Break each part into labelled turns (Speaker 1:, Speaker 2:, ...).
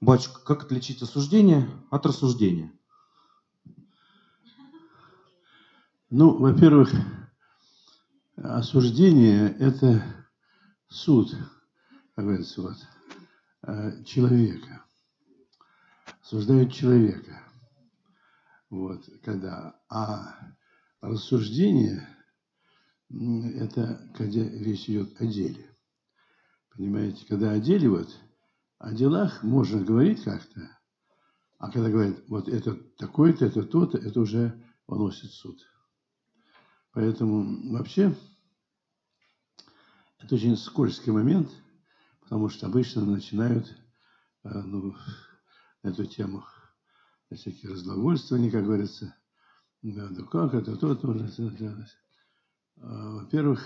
Speaker 1: Батюшка, как отличить осуждение от рассуждения?
Speaker 2: Ну, во-первых, осуждение – это суд, как говорится, вот, э, человека. Осуждают человека. Вот, когда. А рассуждение – это когда речь идет о деле. Понимаете, когда о деле вот, о делах можно говорить как-то, а когда говорят, вот это такое-то, это то-то, это уже выносит суд. Поэтому вообще это очень скользкий момент, потому что обычно начинают э, ну, эту тему всякие разглагольствования, как говорится. Да, да как это, то, то. Во-первых,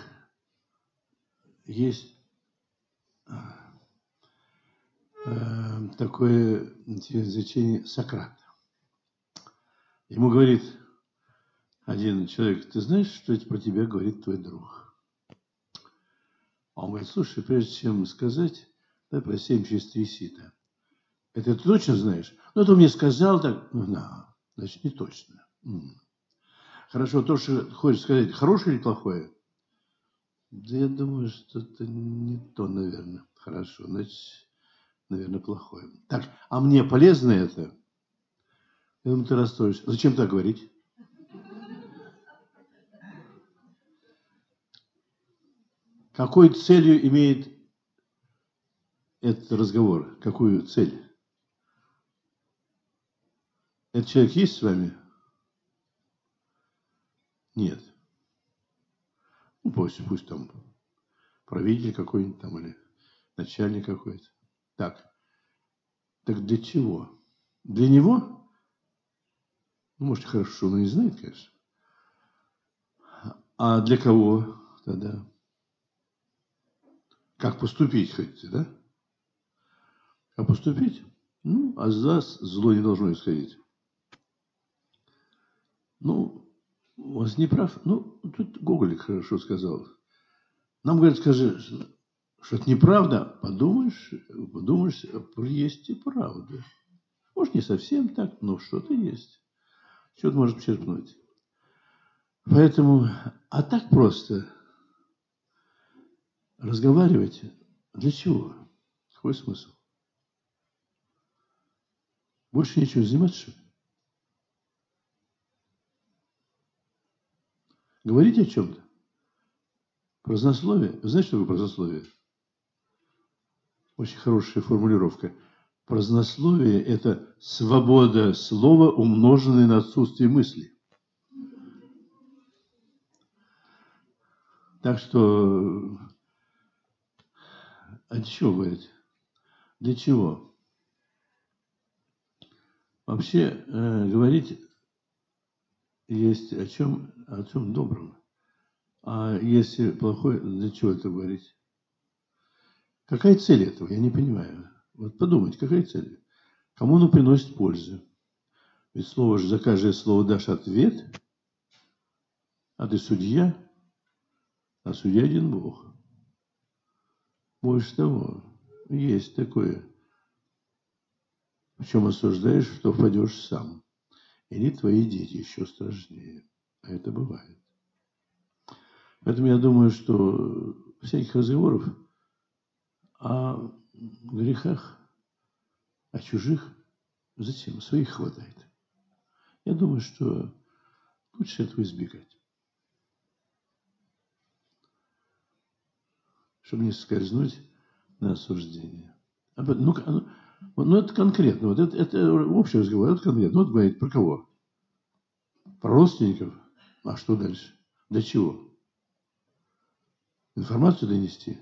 Speaker 2: есть э, такое изречение Сократа. Ему говорит один человек, ты знаешь, что это про тебя говорит твой друг? А он говорит, слушай, прежде чем сказать, дай про семь через три сита. Это ты точно знаешь? Ну, он мне сказал так. Ну, да, значит, не точно. Хорошо, то, что хочешь сказать, хорошее или плохое? Да я думаю, что это не то, наверное. Хорошо, значит, наверное, плохое. Так, а мне полезно это? Я думаю, ты расстроишься. Зачем так говорить? Какой целью имеет этот разговор? Какую цель? Этот человек есть с вами? Нет. Ну, пусть, пусть там правитель какой-нибудь там или начальник какой-то. Так. Так для чего? Для него? Ну, может, хорошо, но не знает, конечно. А для кого тогда? Как поступить, хотите, да? Как поступить? Ну, а за зло не должно исходить. Ну, у вас не прав. Ну, тут Гоголь хорошо сказал. Нам говорят, скажи, что это неправда. Подумаешь, подумаешь, есть и правда. Может, не совсем так, но что-то есть. Что-то может черпнуть. Поэтому, а так просто разговаривать для чего? Какой смысл? Больше нечего заниматься, что ли? О чем-то. Празднословие. Знаете, что такое празднословие? Очень хорошая формулировка. Празднословие – это свобода слова, умноженная на отсутствие мысли. Так что, для чего говорить? Для чего? Вообще э, говорить есть о чем, о чем добром. А если плохое, для чего это говорить? Какая цель этого? Я не понимаю. Вот подумайте, какая цель? Кому оно приносит пользу? Ведь слово же, за каждое слово дашь ответ, а ты судья, а судья один Бог. Больше того, есть такое. В чем осуждаешь, что впадешь сам. Или твои дети еще страшнее. А это бывает. Поэтому я думаю, что всяких разговоров о грехах, о чужих, зачем? Своих хватает. Я думаю, что лучше этого избегать. Чтобы не скользнуть на осуждение. Ну, ну, это конкретно. Вот это, это общий разговор, это конкретно. Вот говорит про кого? Про родственников. А что дальше? Для чего? Информацию донести?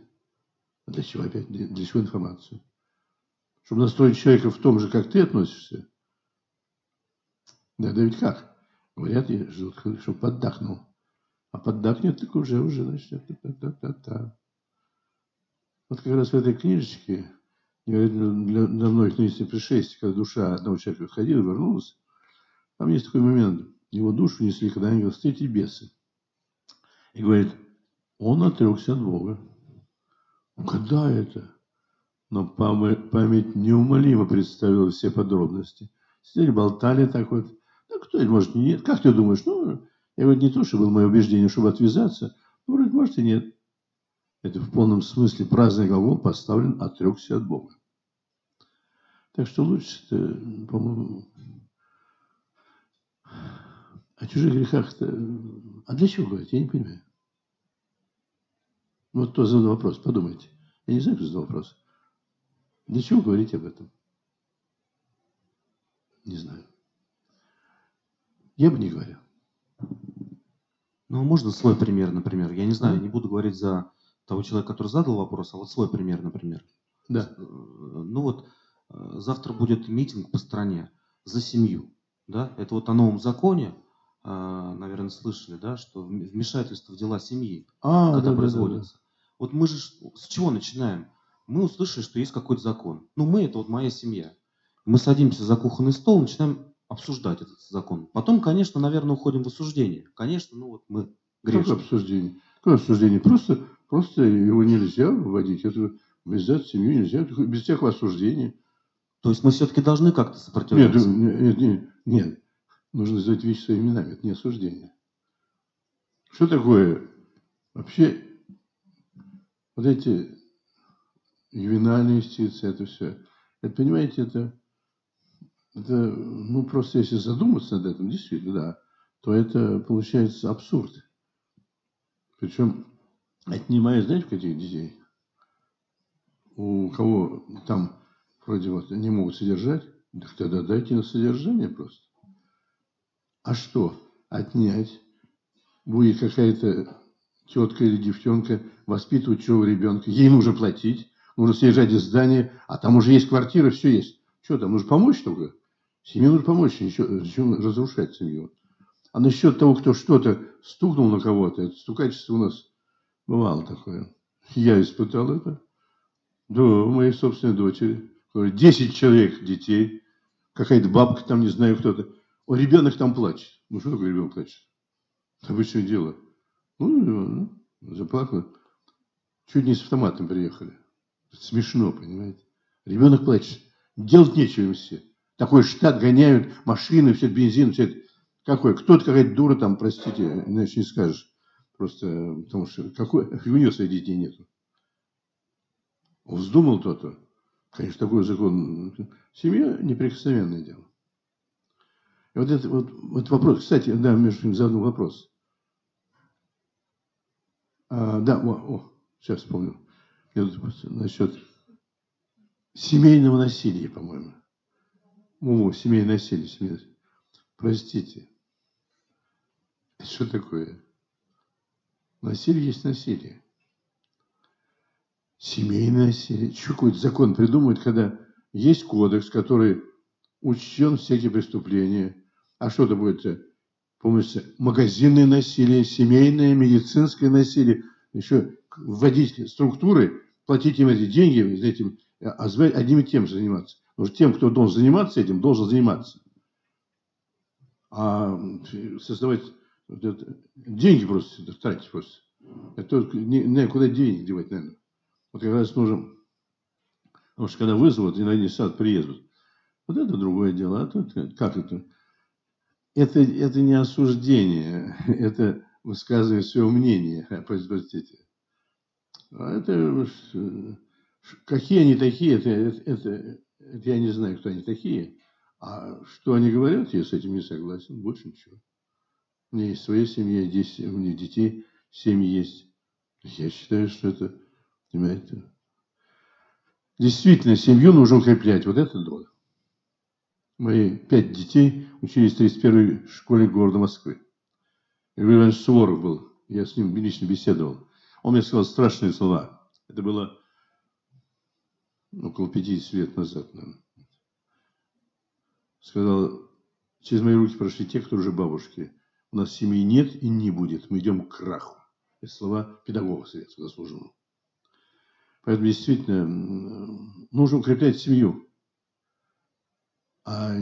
Speaker 2: А для чего опять? Для, чего информацию? Чтобы настроить человека в том же, как ты относишься? Да, да ведь как? Говорят, и ждут, чтобы поддакнул. А поддакнет, так уже, уже, значит, та-та-та-та. Вот как раз в этой книжечке для, для многих нынешних пришествий, когда душа одного человека отходила и вернулась, там есть такой момент. Его душу несли, когда они встретили бесы. И говорит, он отрекся от Бога. Когда это? но память неумолимо представила все подробности. Сидели, болтали так вот. Да кто это, может, нет. Как ты думаешь? Ну, я говорю, не то, что было мое убеждение, чтобы отвязаться. Ну, вроде, может, и нет. Это в полном смысле праздный глагол поставлен, отрекся от Бога. Так что лучше, по-моему, о чужих грехах-то... А для чего говорить? Я не понимаю. Вот кто задал вопрос, подумайте. Я не знаю, кто задал вопрос. Для чего говорить об этом? Не знаю. Я бы не говорил.
Speaker 1: Ну, а можно свой пример, например? Я не знаю, не буду говорить за того человека, который задал вопрос, а вот свой пример, например.
Speaker 2: Да.
Speaker 1: Э, ну вот, э, завтра будет митинг по стране за семью. Да? Это вот о новом законе, э, наверное, слышали, да, что вмешательство в дела семьи,
Speaker 2: а,
Speaker 1: когда
Speaker 2: да,
Speaker 1: производится.
Speaker 2: Да, да.
Speaker 1: Вот мы же с чего начинаем? Мы услышали, что есть какой-то закон. Ну, мы это вот моя семья. Мы садимся за кухонный стол, начинаем обсуждать этот закон. Потом, конечно, наверное, уходим в осуждение. Конечно, ну вот мы
Speaker 2: грешны. Какое обсуждение? Какое обсуждение? Просто, просто его нельзя вводить. Это ввязать семью нельзя, без всякого осуждения.
Speaker 1: То есть мы все-таки должны как-то сопротивляться?
Speaker 2: Нет, нет, нет, нет. Нужно называть вещи своими именами. Это не осуждение. Что такое вообще вот эти ювенальные юстиции, это все. Это, понимаете, это это, ну, просто если задуматься над этим, действительно, да, то это получается абсурд. Причем отнимая, знаете, каких детей? У кого там вроде вот не могут содержать, так тогда дайте на содержание просто. А что? Отнять? Будет какая-то тетка или девчонка воспитывать чужого ребенка, ей нужно платить, нужно съезжать из здания, а там уже есть квартира, все есть. Что там, нужно помочь только? Семье нужно помочь, еще, зачем разрушать семью? А насчет того, кто что-то стукнул на кого-то, это стукачество у нас бывало такое. Я испытал это. Да, у моей собственной дочери. Десять человек детей. Какая-то бабка там, не знаю, кто-то. О, ребенок там плачет. Ну, что такое ребенок плачет? Обычное дело. Ну, ну, заплакал. Чуть не с автоматом приехали. Смешно, понимаете? Ребенок плачет. Делать нечего им все. Такой штат гоняют, машины, все бензин, все это. Какой? Кто-то какая-то дура там, простите, иначе не скажешь. Просто потому что какой, у нее своих детей нету. Вздумал кто-то. Конечно, такой закон. Семья неприкосновенное дело. И вот это вот, вот вопрос. Кстати, да, между прочим, задал вопрос. А, да, о, о, сейчас вспомнил. Насчет семейного насилия, по-моему. О, семейное насилие, семейное насилие. Простите. Что такое? Насилие есть насилие. Семейное насилие. Что какой-то закон придумают, когда есть кодекс, который учтен всякие преступления. А что это будет? Помните, магазинное насилие, семейное, медицинское насилие. Еще вводить структуры, платить им эти деньги, этим, а одним и тем же заниматься. Потому что тем, кто должен заниматься этим, должен заниматься. А создавать вот это, деньги просто тратить просто. Это не, не, куда деньги девать, наверное. Вот как раз нужно, потому что когда вызовут и на один сад приедут, вот это другое дело. А тут как это? Это, это не осуждение, это высказывание своего мнения. Простите. А это какие они такие, это, это, это я не знаю, кто они такие. А что они говорят, я с этим не согласен. Больше ничего. У меня есть своя семья, 10, у меня детей, семьи есть. Я считаю, что это, понимаете, действительно, семью нужно укреплять. Вот это да. Мои пять детей учились в 31-й школе города Москвы. Григорий Иванович Суворов был. Я с ним лично беседовал. Он мне сказал страшные слова. Это было около 50 лет назад, наверное, сказал, через мои руки прошли те, кто уже бабушки. У нас семьи нет и не будет. Мы идем к краху. Это слова педагога советского заслуженного. Поэтому действительно нужно укреплять семью. А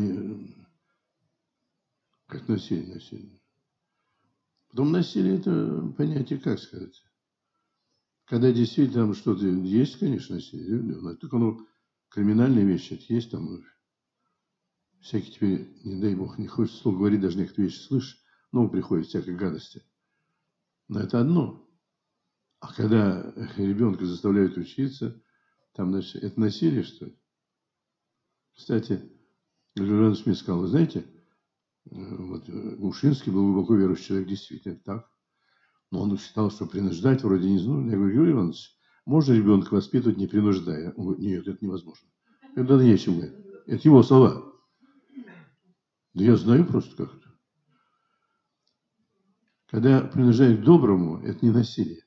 Speaker 2: как насилие, насилие. Потом насилие это понятие, как сказать, Когда действительно там что-то есть, конечно, насилие, только оно криминальные вещи, это есть там всякие теперь, не дай бог, не хочется слов говорить, даже некоторые вещи слышишь, но приходит всякой гадости. Но это одно. А когда ребенка заставляют учиться, там, значит, это насилие, что ли? Кстати, Леонид Смит сказал, вы знаете, э, вот Ушинский был глубоко верующий человек, действительно, так. Но он считал, что принуждать вроде не нужно. Я говорю, Юрий Иванович, можно ребенка воспитывать, не принуждая? Он говорит, нет, это невозможно. Это нечем говорит. Это его слова. Да я знаю просто как-то. Когда принуждают к доброму, это не насилие.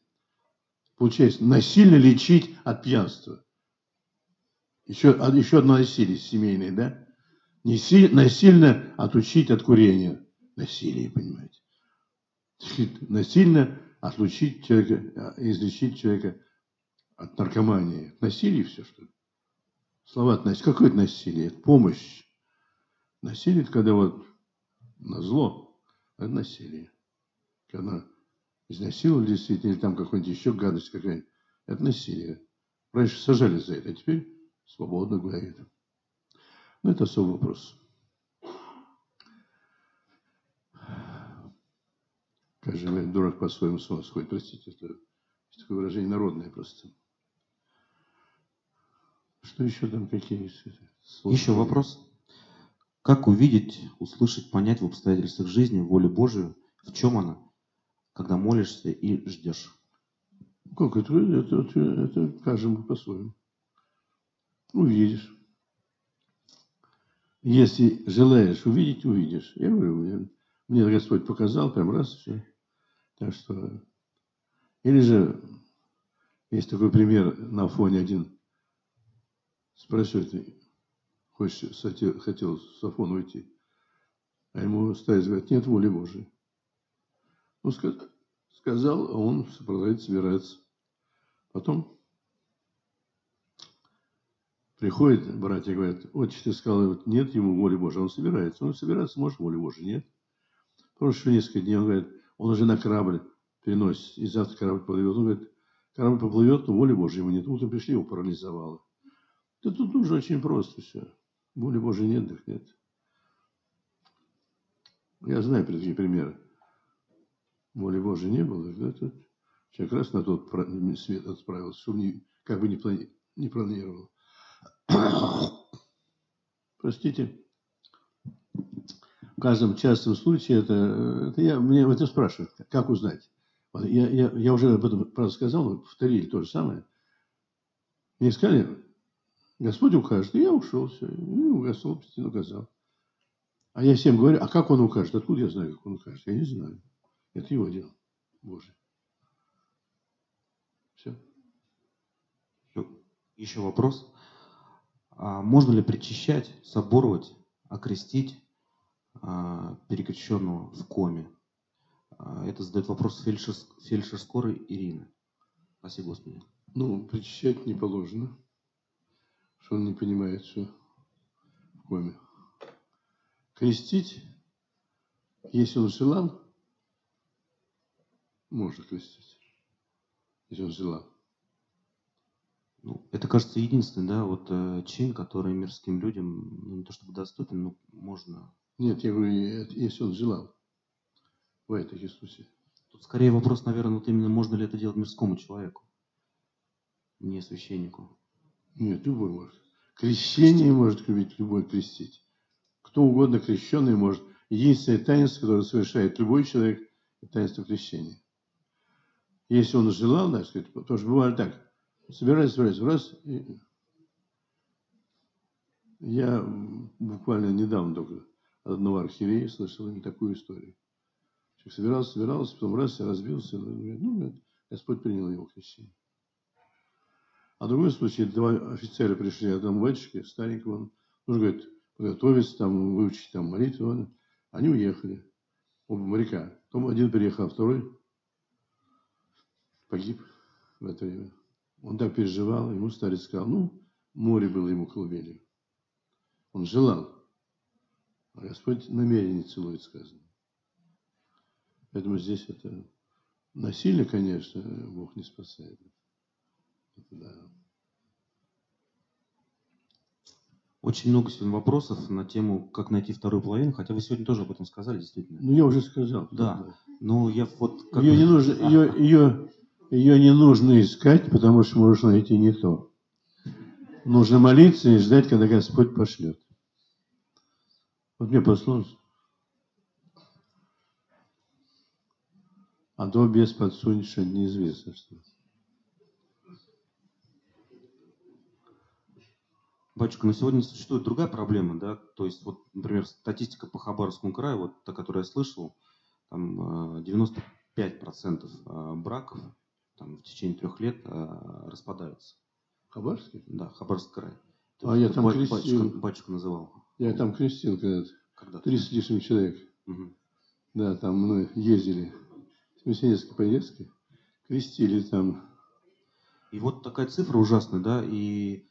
Speaker 2: Получается, насильно лечить от пьянства. Еще, еще одно насилие семейное, да? Насильно отучить от курения. Насилие, понимаете? Насильно отлучить человека, излечить человека от наркомании. Насилие все, что ли? Слова от. Какое это насилие? Это помощь. Насилие, это когда вот на зло, это насилие. Когда изнасиловали действительно, или там какой-нибудь еще гадость какая-нибудь, это насилие. Раньше сажали за это, а теперь свободно гуляют. Но это особый вопрос. Как же говорят, дурак по-своему с ума сходит. Простите, это такое выражение народное просто. Что еще там, какие
Speaker 1: Еще вопрос. Как увидеть, услышать, понять в обстоятельствах жизни волю Божию? В чем она? Когда молишься и ждешь.
Speaker 2: Как это? Это, это, это каждому по-своему. Увидишь. Если желаешь увидеть, увидишь. Я говорю, мне Господь показал, прям раз, все. Так что... Или же, есть такой пример на фоне один. Спрашивает, хочешь, хотел, хотел с Афона уйти. А ему старец говорит, нет воли Божией. Ну, сказал, а он продолжает собирается. Потом приходит, братья говорят, вот ты сказал, нет ему воли Божией, он собирается. Он собирается, может, воли Божией, нет. Прошло несколько дней, он говорит, он уже на корабль переносит, и завтра корабль поплывет. Он говорит, корабль поплывет, но воли Божьей ему нет. Утром пришли, его парализовало. Да тут уже очень просто все. Воли Божьей нет, так нет. Я знаю такие примеры. Воли Божьей не было, да, тут человек раз на тот свет отправился, чтобы не, как бы не, плани, не планировал. Простите. В каждом частном случае это, это я, мне это спрашивают, как узнать. Я, я, я уже об этом, правда, сказал, но повторили то же самое. Мне сказали, Господь укажет. И я ушел, все. Ну, Господь указал. А я всем говорю, а как он укажет? Откуда я знаю, как он укажет? Я не знаю. Это его дело. Божье. Все.
Speaker 1: Еще вопрос. А можно ли причащать, соборовать, окрестить а, перекрещенного в коме? А, это задает вопрос фельдшер, фельдшер скорой Ирина. Спасибо, Господи.
Speaker 2: Ну, причащать не положено что он не понимает, что в коме. Крестить, если он желал, можно крестить, если он желал.
Speaker 1: Ну, это, кажется, единственный, да, вот э, чин, который мирским людям, ну, не то чтобы доступен, но можно.
Speaker 2: Нет, я говорю, если он желал. Бывает такие случаи.
Speaker 1: Тут скорее вопрос, наверное, вот именно можно ли это делать мирскому человеку, не священнику.
Speaker 2: Нет, любой может. Крещение может любить любой крестить. Кто угодно крещенный может. Единственное таинство, которое совершает любой человек, это таинство крещения. Если он желал, так сказать, потому что бывает так, собирается, собирается, раз, и... я буквально недавно только от одного архиерея слышал им такую историю. Человек собирался, собирался, потом раз, разбился, ну, Господь принял его крещение. А другой случай, два офицера пришли одному батюшке, старенькому, он говорит, подготовиться, там, выучить там молитву. Они уехали, оба моряка. Потом один приехал, а второй погиб в это время. Он так переживал, ему старец сказал, ну, море было ему колыбелью. Он желал. А Господь намерение целует, сказано. Поэтому здесь это насилие, конечно, Бог не спасает. Это да.
Speaker 1: Очень много сегодня вопросов на тему, как найти вторую половину, хотя вы сегодня тоже об этом сказали, действительно.
Speaker 2: Ну, я уже сказал.
Speaker 1: Да. Но я вот... Как...
Speaker 2: Ее не нужно, ее, ее, ее не нужно искать, потому что можно найти не то. Нужно молиться и ждать, когда Господь пошлет. Вот мне послушай. А то без подсунешь, неизвестно что.
Speaker 1: Батюшка, но сегодня существует другая проблема, да, то есть вот, например, статистика по Хабаровскому краю, вот та, которую я слышал, там 95% э, э, браков там, в течение трех лет э, распадаются.
Speaker 2: Хабаровский?
Speaker 1: Да, Хабаровский край.
Speaker 2: То а я там
Speaker 1: ба-
Speaker 2: крестил.
Speaker 1: Батюшка, батюшка называл.
Speaker 2: Я там крестил когда-то.
Speaker 1: Когда
Speaker 2: 30 с лишним человек.
Speaker 1: Угу.
Speaker 2: Да, там мы ездили. С миссионерской поездки. Крестили там.
Speaker 1: И вот такая цифра ужасная, да, и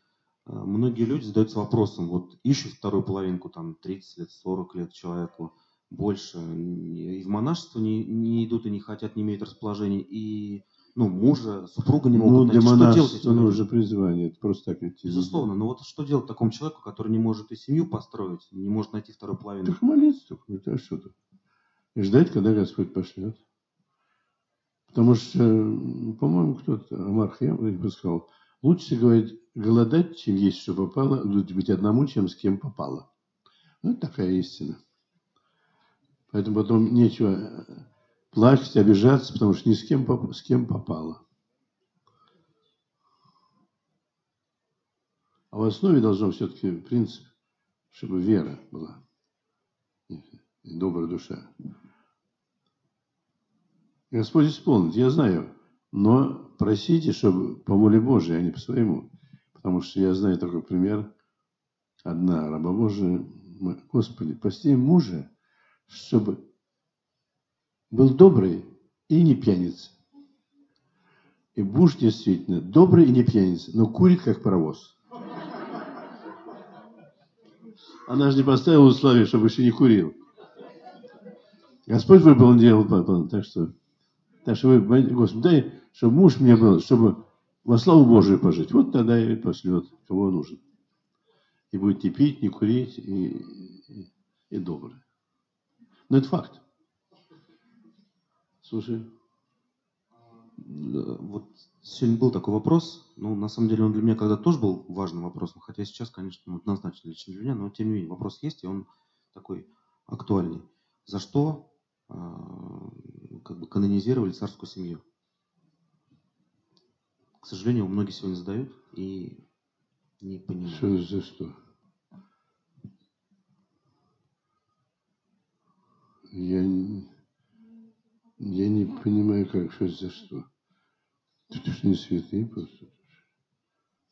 Speaker 1: э, многие люди задаются вопросом, вот ищут вторую половинку, там, 30 лет, 40 лет человеку, больше, и в монашество не, не идут и не хотят, не имеют расположения, и ну, мужа, супруга не могут
Speaker 2: Ну,
Speaker 1: найти.
Speaker 2: для
Speaker 1: Что делать этим людям?
Speaker 2: нужно призвание. Это просто так идти.
Speaker 1: Безусловно, но вот что делать такому человеку, который не может и семью построить, не может найти вторую половину?
Speaker 2: Так молиться только. Это что тут? И ждать, когда Господь пошлет. Потому что, по-моему, кто-то, Амар Хаям сказал, лучше, говорит, голодать, чем есть, что попало, лучше быть одному, чем с кем попало. Ну, это такая истина. Поэтому потом нечего э, плакать, обижаться, потому что ни с кем, с кем попало. А в основе должно все-таки принцип, чтобы вера была и добрая душа. Господь исполнит, я знаю, но просите, чтобы по воле Божией, а не по своему. Потому что я знаю такой пример. Одна раба Божия, Господи, прости мужа, чтобы был добрый и не пьяница. И муж действительно добрый и не пьяница, но курит, как паровоз. Она же не поставила условия, чтобы еще не курил. Господь выбрал, делал, потом, так что, так что вы, Господи, дай, чтобы муж мне был, чтобы во славу Божию пожить. Вот тогда и пошлет, кого нужен. И будет не пить, не курить, и, и, и добрый. Но это факт. Слушай,
Speaker 1: Да, Вот сегодня был такой вопрос, ну, на самом деле он для меня когда тоже был важным вопросом, хотя сейчас, конечно, ну, однозначно лично для меня, но тем не менее вопрос есть, и он такой актуальный. За что а, как бы канонизировали царскую семью? К сожалению, многие сегодня задают и не понимают.
Speaker 2: что за что? Я не, я не понимаю, как, что за что. Ты ж не святые просто.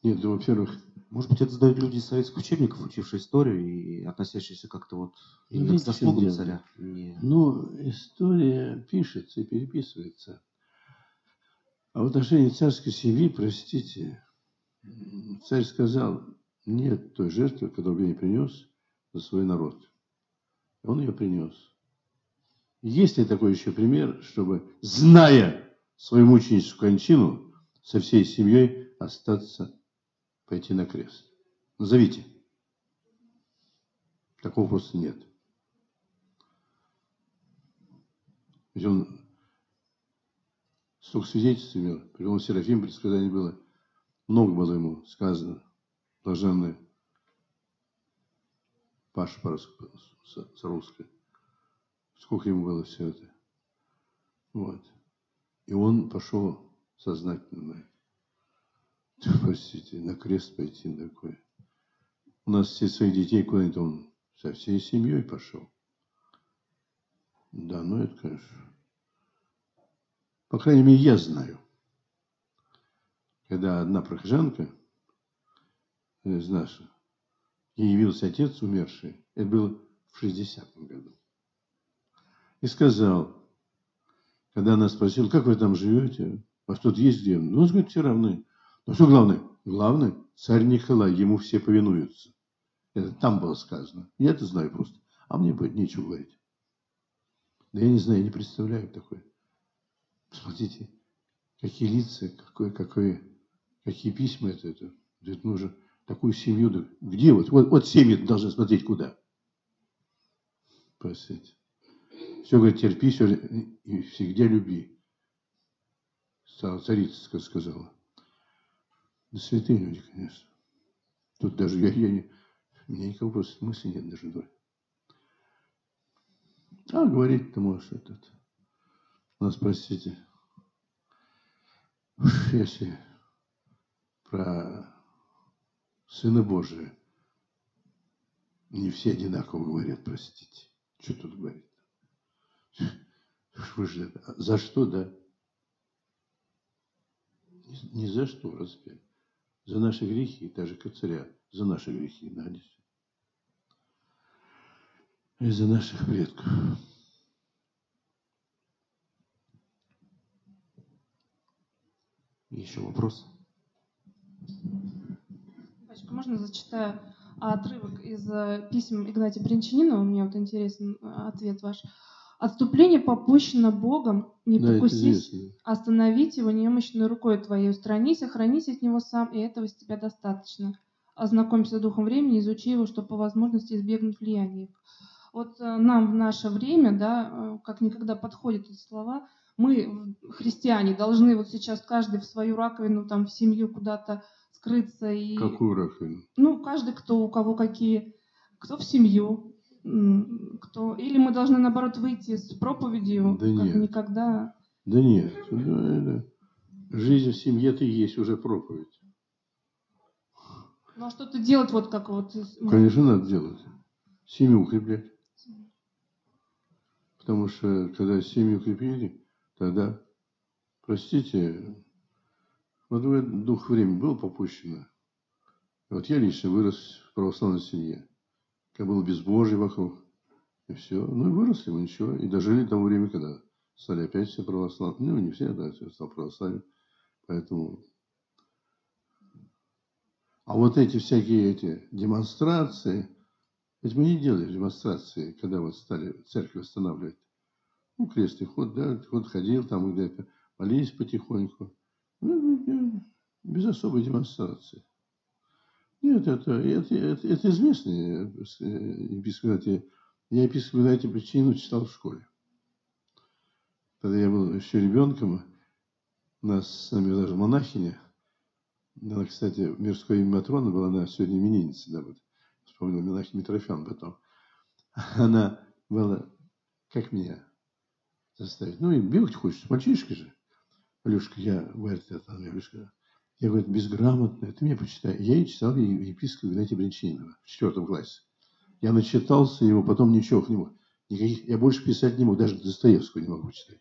Speaker 2: Нет, ну, во-первых,
Speaker 1: Может быть, это задают люди из советских учебников, учившие историю и относящиеся как-то вот
Speaker 2: Ну,
Speaker 1: именно к заслугам царя. Не-
Speaker 2: ну, история пишется и переписывается. А в отношении царской семьи, простите, царь сказал, нет той жертвы, которую я не принес за свой народ. Он ее принес. Есть ли такой еще пример, чтобы, зная свою мученическую кончину, со всей семьей остаться, пойти на крест? Назовите. Такого просто нет. Ведь он столько свидетельств имел. Привел Серафим, предсказание было. Много было ему сказано. Блаженное. Паша Царуская. Сколько ему было все это. Вот. И он пошел сознательно. Простите, на крест пойти на такое. У нас все своих детей куда-нибудь он со всей семьей пошел. Да, ну это, конечно. По крайней мере, я знаю. Когда одна прохожанка из наших, ей явился отец умерший, это было в 60-м году, и сказал, когда она спросила, как вы там живете, а что-то есть где? Ну, он все равны. Но что главное? Главное, царь Николай, ему все повинуются. Это там было сказано. Я это знаю просто. А мне будет нечего говорить. Да я не знаю, не представляю такое. Смотрите, какие лица, какое, какое Какие письма это? это? Это нужно такую семью. Где вот? Вот, вот семьи должны смотреть куда. Простите. Все, говорит, терпи, все, и всегда люби. Царица сказала. Да святые люди, конечно. Тут даже я, я не, у меня никакого просто мысли нет даже доли. А говорить ты можешь этот. Нас, простите, если про Сына Божия не все одинаково говорят, простите. Что тут говорить? Вы же, за что, да? Ни за что распять. За наши грехи, даже царя, за наши грехи, да. И за наших предков.
Speaker 1: Еще вопрос?
Speaker 3: Батюшка, можно зачитаю отрывок из э, писем Игнатия Бринчанина? У меня вот интересен э, ответ ваш. Отступление попущено Богом, не
Speaker 2: Да,
Speaker 3: покусись, остановить его немощной рукой твоей, устранись, охранись от него сам, и этого с тебя достаточно. Ознакомься с духом времени, изучи его, чтобы по возможности избегнуть влияния. их». Вот э, нам в наше время, да, э, как никогда подходят эти слова, мы, христиане, должны вот сейчас каждый в свою раковину, там, в семью куда-то скрыться и
Speaker 2: Какую раковину?
Speaker 3: ну, каждый, кто у кого какие, кто в семью, кто, или мы должны наоборот выйти с проповедью,
Speaker 2: Да
Speaker 3: как
Speaker 2: нет.
Speaker 3: никогда.
Speaker 2: Да нет. Жизнь в семье-то и есть уже проповедь.
Speaker 3: Ну а что-то делать вот как вот. ну,
Speaker 2: Конечно, надо делать. Семью укреплять. Потому что, когда семью укрепили, тогда, простите, вот дух времени было попущено. Вот я лично вырос в православной семье. Когда было безбожие вокруг. И все. Ну и выросли мы, ничего. И дожили до того времени, когда стали опять все православные. Ну, не все, да, все стал православие. Поэтому... А вот эти всякие эти демонстрации, ведь мы не делали демонстрации, когда вот стали церковь восстанавливать. Ну, крестный ход, да, ход ходил там где-то, молились потихоньку. Ну, ну, без особой демонстрации. Нет, это, это, это, это известные э. Я епископ Игнатий причину читал в школе. Когда я был еще ребенком, нас с нами даже монахиня, она, кстати, мирское имя Матрона была, она сегодня именинница, да, вот, вспомнил монахинь Митрофян потом. Она была, как меня заставить, ну и бегать хочешь, мальчишка же. Алешка, я, говорит, это, Алешка, я, говорит, безграмотная, ты меня почитай. Я и читал епископа Игнатия Бринчинина в четвертом классе. Я начитался его, потом ничего не мог. Никаких, я больше писать не мог, даже Достоевского не могу читать.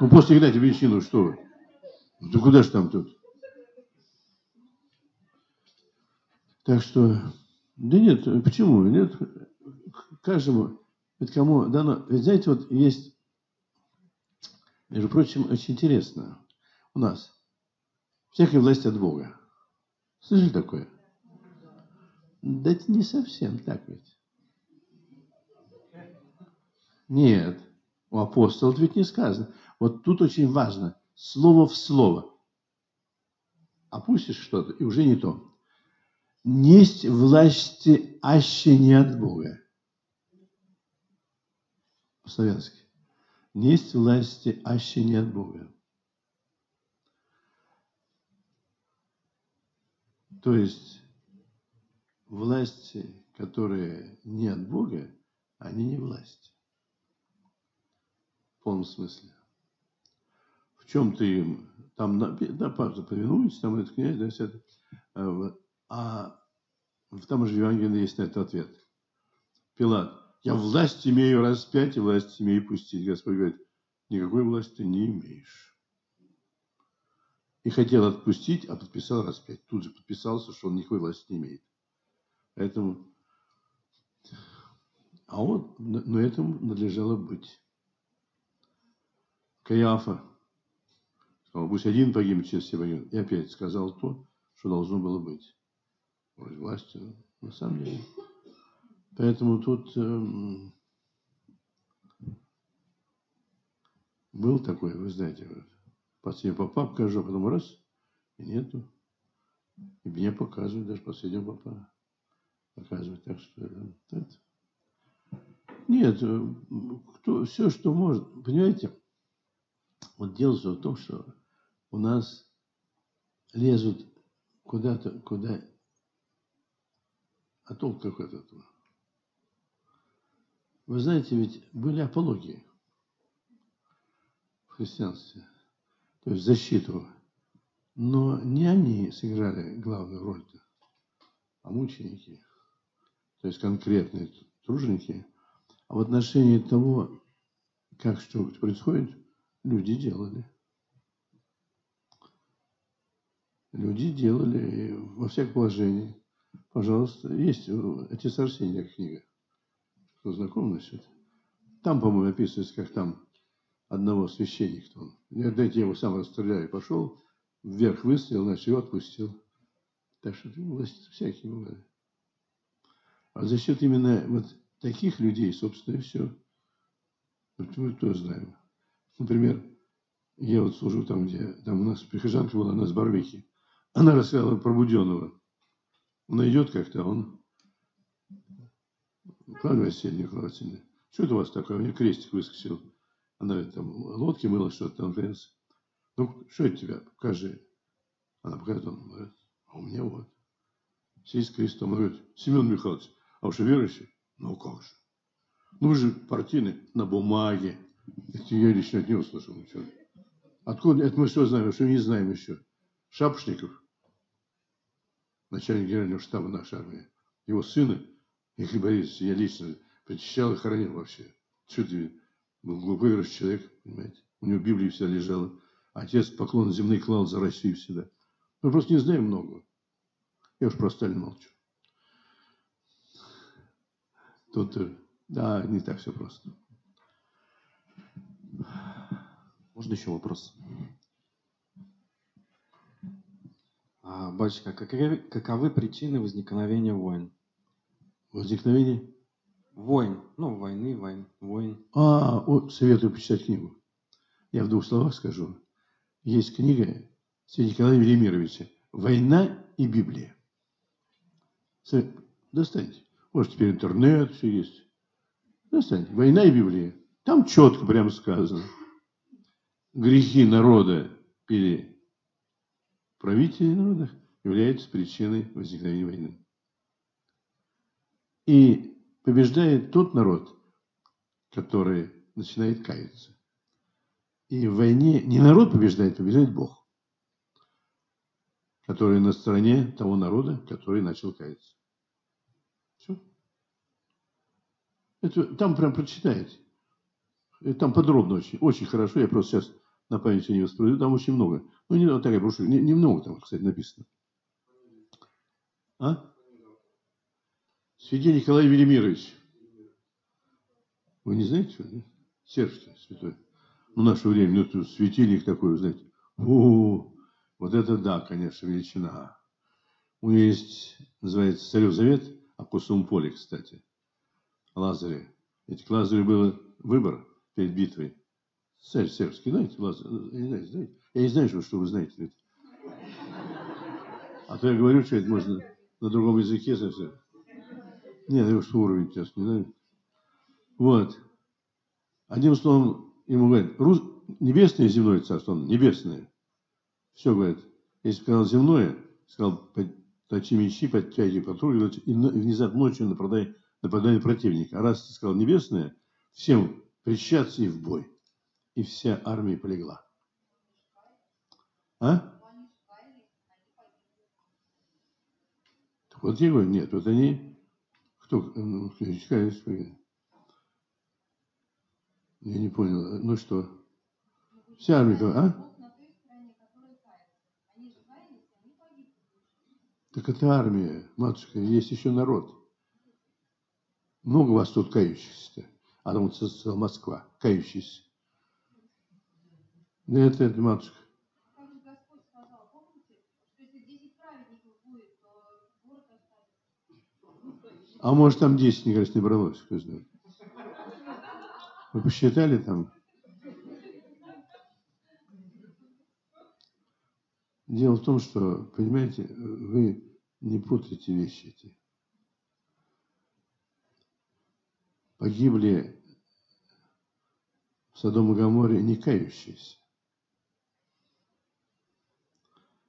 Speaker 2: Ну, после Игнатия Бринчинина что вы? Ну, куда же там тут? Так что, да нет, почему? Нет, каждому, ведь кому дано, ведь знаете, вот есть, между прочим, очень интересно у нас, всякая власть от Бога. Слышали такое? Да это не совсем так ведь. Нет, у апостолов ведь не сказано. Вот тут очень важно, слово в слово. Опустишь что-то, и уже не то. Несть власти аще не от Бога. По-славянски. Несть власти аще не от Бога. То есть власти, которые не от Бога, они не власти. В полном смысле. В чем ты им там на, да, папа, повинуйтесь, там этот князь, да, все это. Вот. А в том же Евангелии есть на это ответ. Пилат, я власть имею распять и власть имею пустить. Господь говорит, никакой власти ты не имеешь. И хотел отпустить, а подписал распять. Тут же подписался, что он никакой власти не имеет. Поэтому, а он, но этому надлежало быть. Каяфа сказал, пусть один погибнет, сейчас все погибнут. И опять сказал то, что должно было быть. Вроде власти, на самом деле. Поэтому тут эм, был такой, вы знаете, вот, по себе попа покажу, а потом раз, и нету. И мне показывают, даже последнего папа показывают. Так что это... Нет, кто, все, что может. Понимаете, вот дело в том, что у нас лезут куда-то, куда... А толк какой от этого? Вы знаете, ведь были апологии в христианстве, то есть защиту. Но не они сыграли главную роль-то, а мученики, то есть конкретные труженики. А в отношении того, как что происходит, люди делали. Люди делали во всех положениях. Пожалуйста, есть отец Арсений книга. Кто знаком насчет? Там, по-моему, описывается, как там одного священника. Он, дайте я его сам расстреляю. Пошел, вверх выстрелил, значит, его отпустил. Так что власти всякие бывали. А за счет именно вот таких людей, собственно, и все. Вот мы тоже знаем. Например, я вот служу там, где там у нас прихожанка была, у нас Барвихи. Она рассказала про Буденного. Он идет как-то, он... Правда, Василий Николаевич? Что это у вас такое? У нее крестик выскочил. Она там лодки мыла что-то там, принц. Ну, что это тебя? Покажи. Она показывает, он говорит, а у меня вот. Все с крестом. Он говорит, Семен Михайлович, а уж верующий? Ну, как же? Ну, вы же партийный на бумаге. Это я лично от него слышал. Ничего. Откуда? Это мы все знаем, что не знаем еще. Шапошников, начальник генерального штаба нашей армии, его сына, Игорь Борисович, я лично причащал и хоронил вообще. Что ты, был верующий человек, понимаете. У него Библия вся лежала. Отец поклон земный клал за Россию всегда. Мы просто не знаем много. Я уж про Сталина молчу. Тут, э, да, не так все просто.
Speaker 1: Можно еще вопрос?
Speaker 4: А, батюшка, каковы, каковы причины возникновения войн?
Speaker 2: Возникновение?
Speaker 4: Войн. Ну, войны, войн, войн.
Speaker 2: А, о, советую почитать книгу. Я в двух словах скажу. Есть книга Сергея Николая Велимировича «Война и Библия». Достаньте. Может, теперь интернет, все есть. Достаньте. «Война и Библия». Там четко прямо сказано. Грехи народа или правителей народов являются причиной возникновения войны. И побеждает тот народ, который начинает каяться. И в войне не народ побеждает, побеждает Бог, который на стороне того народа, который начал каяться. Все. Это, там прям прочитаете. Там подробно очень, очень хорошо. Я просто сейчас на память не воспроизведу. Там очень много. Ну, не вот такая брошюра. Не, немного там, кстати, написано. А? Святой Николай Велимирович. Вы не знаете, что? Нет? Сербский святой. Ну, наше время, ну, это светильник такой, знаете. О, вот это да, конечно, величина. У него есть, называется Царев Завет, о Кусум поле, кстати, Лазаре. Ведь к Лазарю был выбор перед битвой. Царь сербский, знаете, Лазарь? Я не знаю, знаете? Я не знаю, что вы знаете. А то я говорю, что это можно на другом языке совсем. Нет, уж уровень сейчас не знаю. Вот. Одним словом, ему говорят, рус... небесное и земное царство, он небесное. Все, говорит, если сказал земное, сказал, точи мечи, подтягивай патрули, и внезапно ночью нападай, нападай на противника. А раз ты сказал небесное, всем причащаться и в бой. И вся армия полегла. А? Вот я говорю, нет, вот они, кто, ну, я не понял, ну что? Вся армия, а? Так это армия, матушка, есть еще народ. Много вас тут кающихся. А там вот Москва, кающийся. Да это, матушка. А может, там 10 не раз не бралось, кто знает. Вы посчитали там? Дело в том, что, понимаете, вы не путайте вещи эти. Погибли в Содом и Гаморе не кающиеся.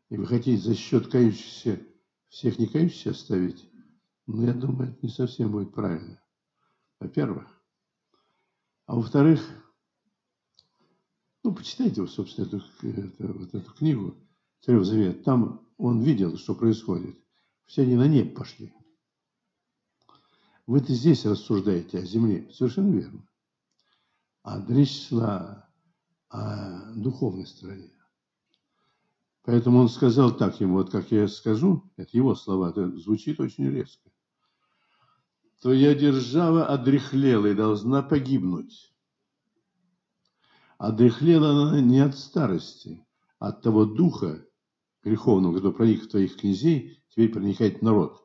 Speaker 2: И вы хотите за счет кающихся всех не кающихся оставить? Ну, я думаю, это не совсем будет правильно. Во-первых. А во-вторых, ну, почитайте, собственно, эту, эту, вот эту книгу «Царев Завет». Там он видел, что происходит. Все они на небо пошли. Вы-то здесь рассуждаете о земле. Совершенно верно. А речь шла о духовной стороне. Поэтому он сказал так ему, вот как я скажу, это его слова, это звучит очень резко. Твоя держава одрехлела и должна погибнуть. Одрехлела она не от старости, а от того духа греховного, который проник в твоих князей, теперь проникает в народ.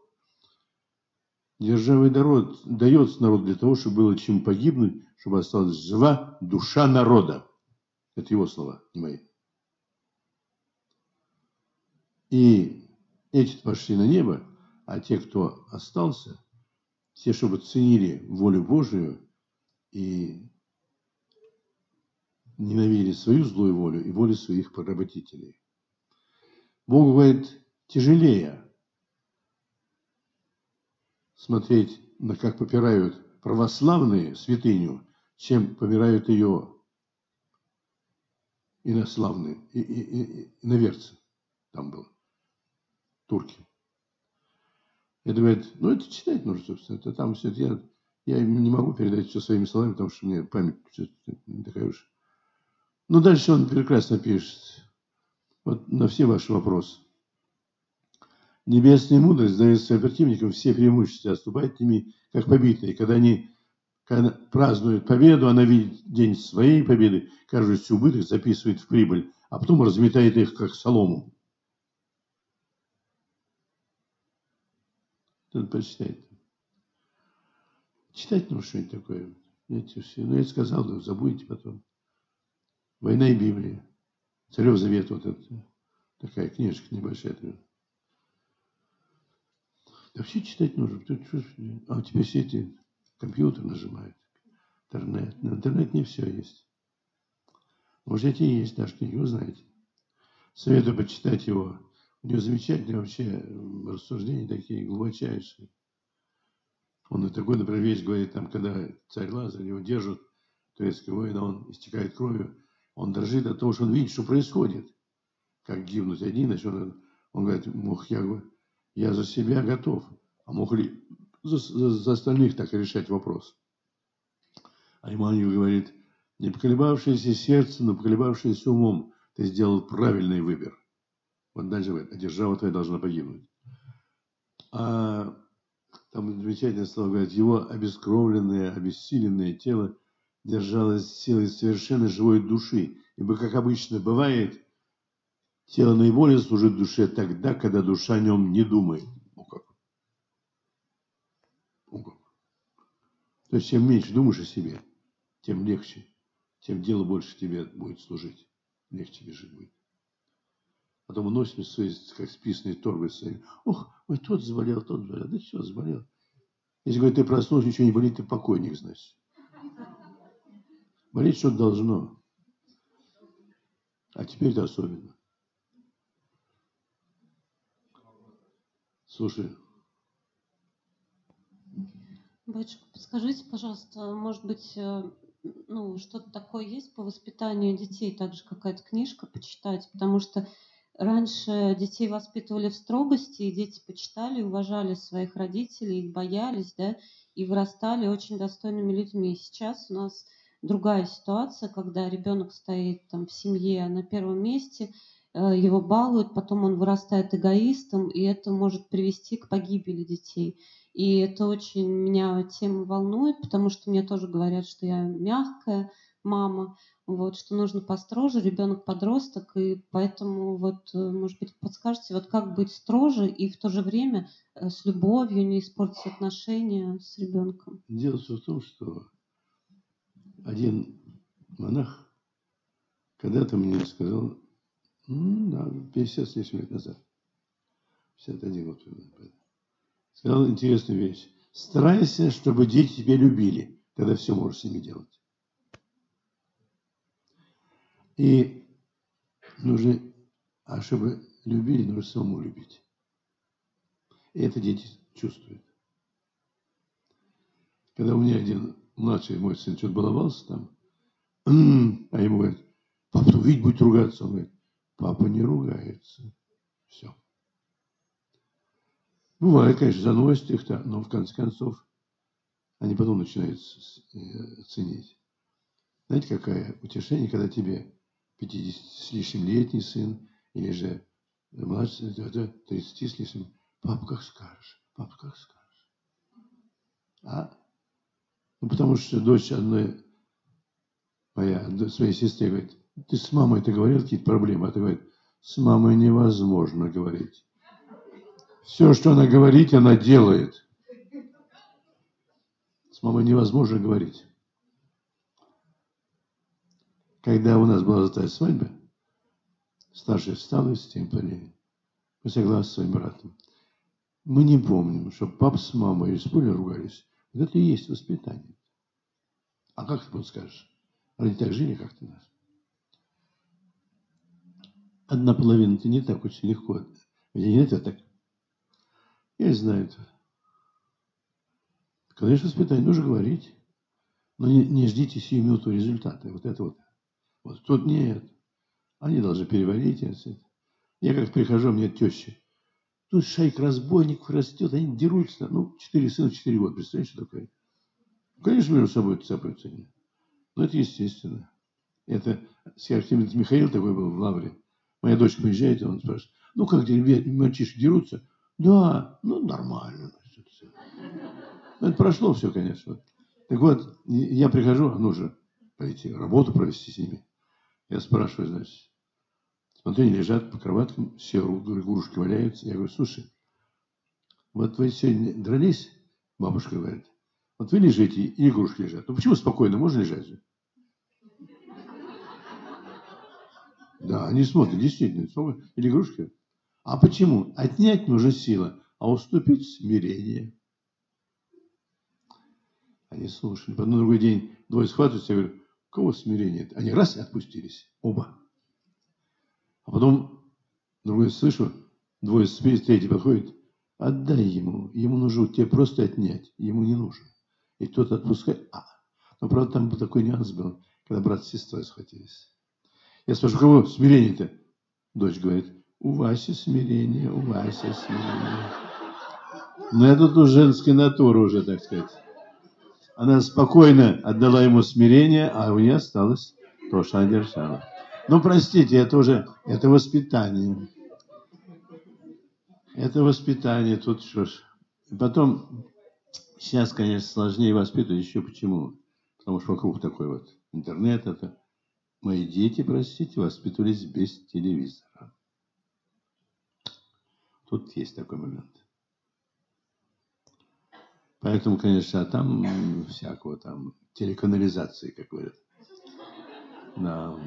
Speaker 2: Державый народ дается народ для того, чтобы было чем погибнуть, чтобы осталась жива душа народа. Это его слова, не мои. И эти пошли на небо, а те, кто остался, те, чтобы ценили волю Божию и ненавидели свою злую волю и волю своих поработителей. Бог говорит, тяжелее смотреть, на как попирают православные святыню, чем помирают ее инославные, и, и, и, иноверцы. Там было турки. И говорит, ну это читать нужно, собственно, это там все, я, я не могу передать все своими словами, потому что мне память не такая уж. Но дальше он прекрасно пишет, вот на все ваши вопросы. Небесная мудрость дает своим противникам все преимущества, отступает ими, как побитые. Когда они когда празднуют победу, она видит день своей победы, кажется, убыток записывает в прибыль, а потом разметает их, как солому. Надо почитать. Читать нужно что-нибудь такое. Эти все. Ну, я сказал, да, забудете потом. Война и Библия. Царев Завет, вот это. Такая книжка небольшая. Да все читать нужно. А у тебя все эти компьютер нажимают. Интернет. На интернет не все есть. Может, эти и есть наши книги, вы знаете. Советую почитать его у него замечательные вообще рассуждения такие глубочайшие. Он и такой, например, вещь говорит, там, когда царь Лазарь его держат, турецкий воин, он истекает кровью, он дрожит от того, что он видит, что происходит. Как гибнуть одни, значит, он, он говорит, мог я, я за себя готов. А мог ли за, за, за остальных так решать вопрос? А Иманию говорит, не поколебавшееся сердце, но поколебавшееся умом, ты сделал правильный выбор. Говорит, а держава твоя должна погибнуть. А там замечательное слово говорит, его обескровленное, обессиленное тело держалось силой совершенно живой души. Ибо, как обычно бывает, тело наиболее служит душе тогда, когда душа о нем не думает. Ну как? Ну как? То есть, чем меньше думаешь о себе, тем легче, тем дело больше тебе будет служить. Легче тебе жить будет. Потом носим свои, как списанные торбы свои. Ох, ой, тот заболел, тот заболел. Да что заболел? Если, говорит, ты проснулся, ничего не болит, ты покойник, значит. Болеть что-то должно. А теперь это особенно. Слушай.
Speaker 5: Батюшка, подскажите, пожалуйста, может быть, э, ну, что-то такое есть по воспитанию детей, также какая-то книжка почитать, потому что Раньше детей воспитывали в строгости, и дети почитали, уважали своих родителей, их боялись, да, и вырастали очень достойными людьми. И сейчас у нас другая ситуация, когда ребенок стоит там в семье на первом месте, э, его балуют, потом он вырастает эгоистом, и это может привести к погибели детей. И это очень меня тема волнует, потому что мне тоже говорят, что я мягкая мама, вот, что нужно построже, ребенок подросток, и поэтому вот, э, может быть, подскажете, вот как быть строже и в то же время э, с любовью не испортить отношения с ребенком?
Speaker 2: Дело в том, что один монах когда-то мне сказал Ну, да, 50 с лишним лет назад. 51 год. Сказал интересную вещь. Старайся, чтобы дети тебя любили. Тогда все можешь с ними делать. И нужно, а чтобы любили, нужно самому любить. И это дети чувствуют. Когда у меня один младший мой сын что-то баловался там, а ему говорят, папа, ты увидеть будет ругаться. Он говорит, папа не ругается. Все. Бывает, конечно, заносит их-то, но в конце концов они потом начинают э, ценить. Знаете, какое утешение, когда тебе 50 с лишним летний сын, или же младший, 30 с лишним, папа, как скажешь, папа, как скажешь. А? Ну, потому что дочь одной, моя, своей сестре говорит, ты с мамой это говорил, какие-то проблемы? А ты говорит, с мамой невозможно говорить. Все, что она говорит, она делает. С мамой невозможно говорить. Когда у нас была золотая свадьба, старшая встала из темпали, мы с своим братом. Мы не помним, что папа с мамой или спорили, ругались. Вот это и есть воспитание. А как ты вот скажешь? Они так жили, как ты нас. Одна половина это не так очень легко. Ведь нет, это так. Я не знаю это. Конечно, воспитание нужно говорить. Но не, не ждите сию минуту результата. Вот это вот вот тут нет. Они должны переварить это. Я как прихожу, мне теща. Тут шайка разбойников растет, они дерутся. Ну, четыре сына, четыре года. Представляешь, что такое? Конечно, между собой цапаются они. Но это естественно. Это Серафим Михаил такой был в Лавре. Моя дочка приезжает, и он спрашивает, ну как ребят, мальчишки дерутся? Да, ну нормально. Ну, это прошло все, конечно. Так вот, я прихожу, а нужно пойти работу провести с ними. Я спрашиваю, значит, смотрю, они лежат по кроваткам, все игрушки валяются. Я говорю, слушай, вот вы сегодня дрались, бабушка говорит, вот вы лежите, и игрушки лежат. Ну почему спокойно, можно лежать же? Да, они смотрят, действительно, сколько, или игрушки. А почему? Отнять нужна сила, а уступить смирение. Они слушали. Потом на другой день двое схватываются, я говорю, Кого смирение? Они раз и отпустились. Оба. А потом, другой слышу, двое спит, третий подходит. Отдай ему. Ему нужно тебе просто отнять. Ему не нужно. И тот отпускает. А. Но, правда, там был такой нюанс был, когда брат с сестрой схватились. Я спрашиваю, кого смирение-то? Дочь говорит, у Васи смирение, у Васи смирение. Но это тут женская натура уже, так сказать. Она спокойно отдала ему смирение, а у нее осталось то, что она держала. Ну, простите, это уже, это воспитание. Это воспитание, тут что ж. потом, сейчас, конечно, сложнее воспитывать, еще почему? Потому что вокруг такой вот интернет это. Мои дети, простите, воспитывались без телевизора. Тут есть такой момент. Поэтому, конечно, а там всякого там телеканализации, как говорят. Да.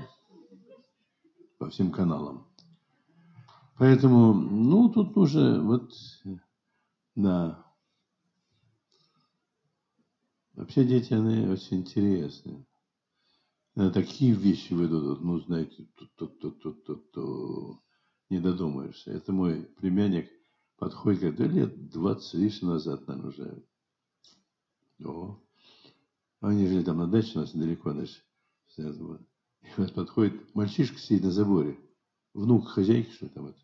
Speaker 2: По всем каналам. Поэтому, ну, тут нужно, вот, да. Вообще дети, они очень интересные. Такие вещи выйдут, ну, знаете, тут, тут, тут, тут, тут, тут, не додумаешься. Это мой племянник подходит, говорит, да лет 20 лишним назад, наверное, уже о, они жили там на даче у нас недалеко, этого. И вот подходит мальчишка сидит на заборе, внук хозяйки, что там это.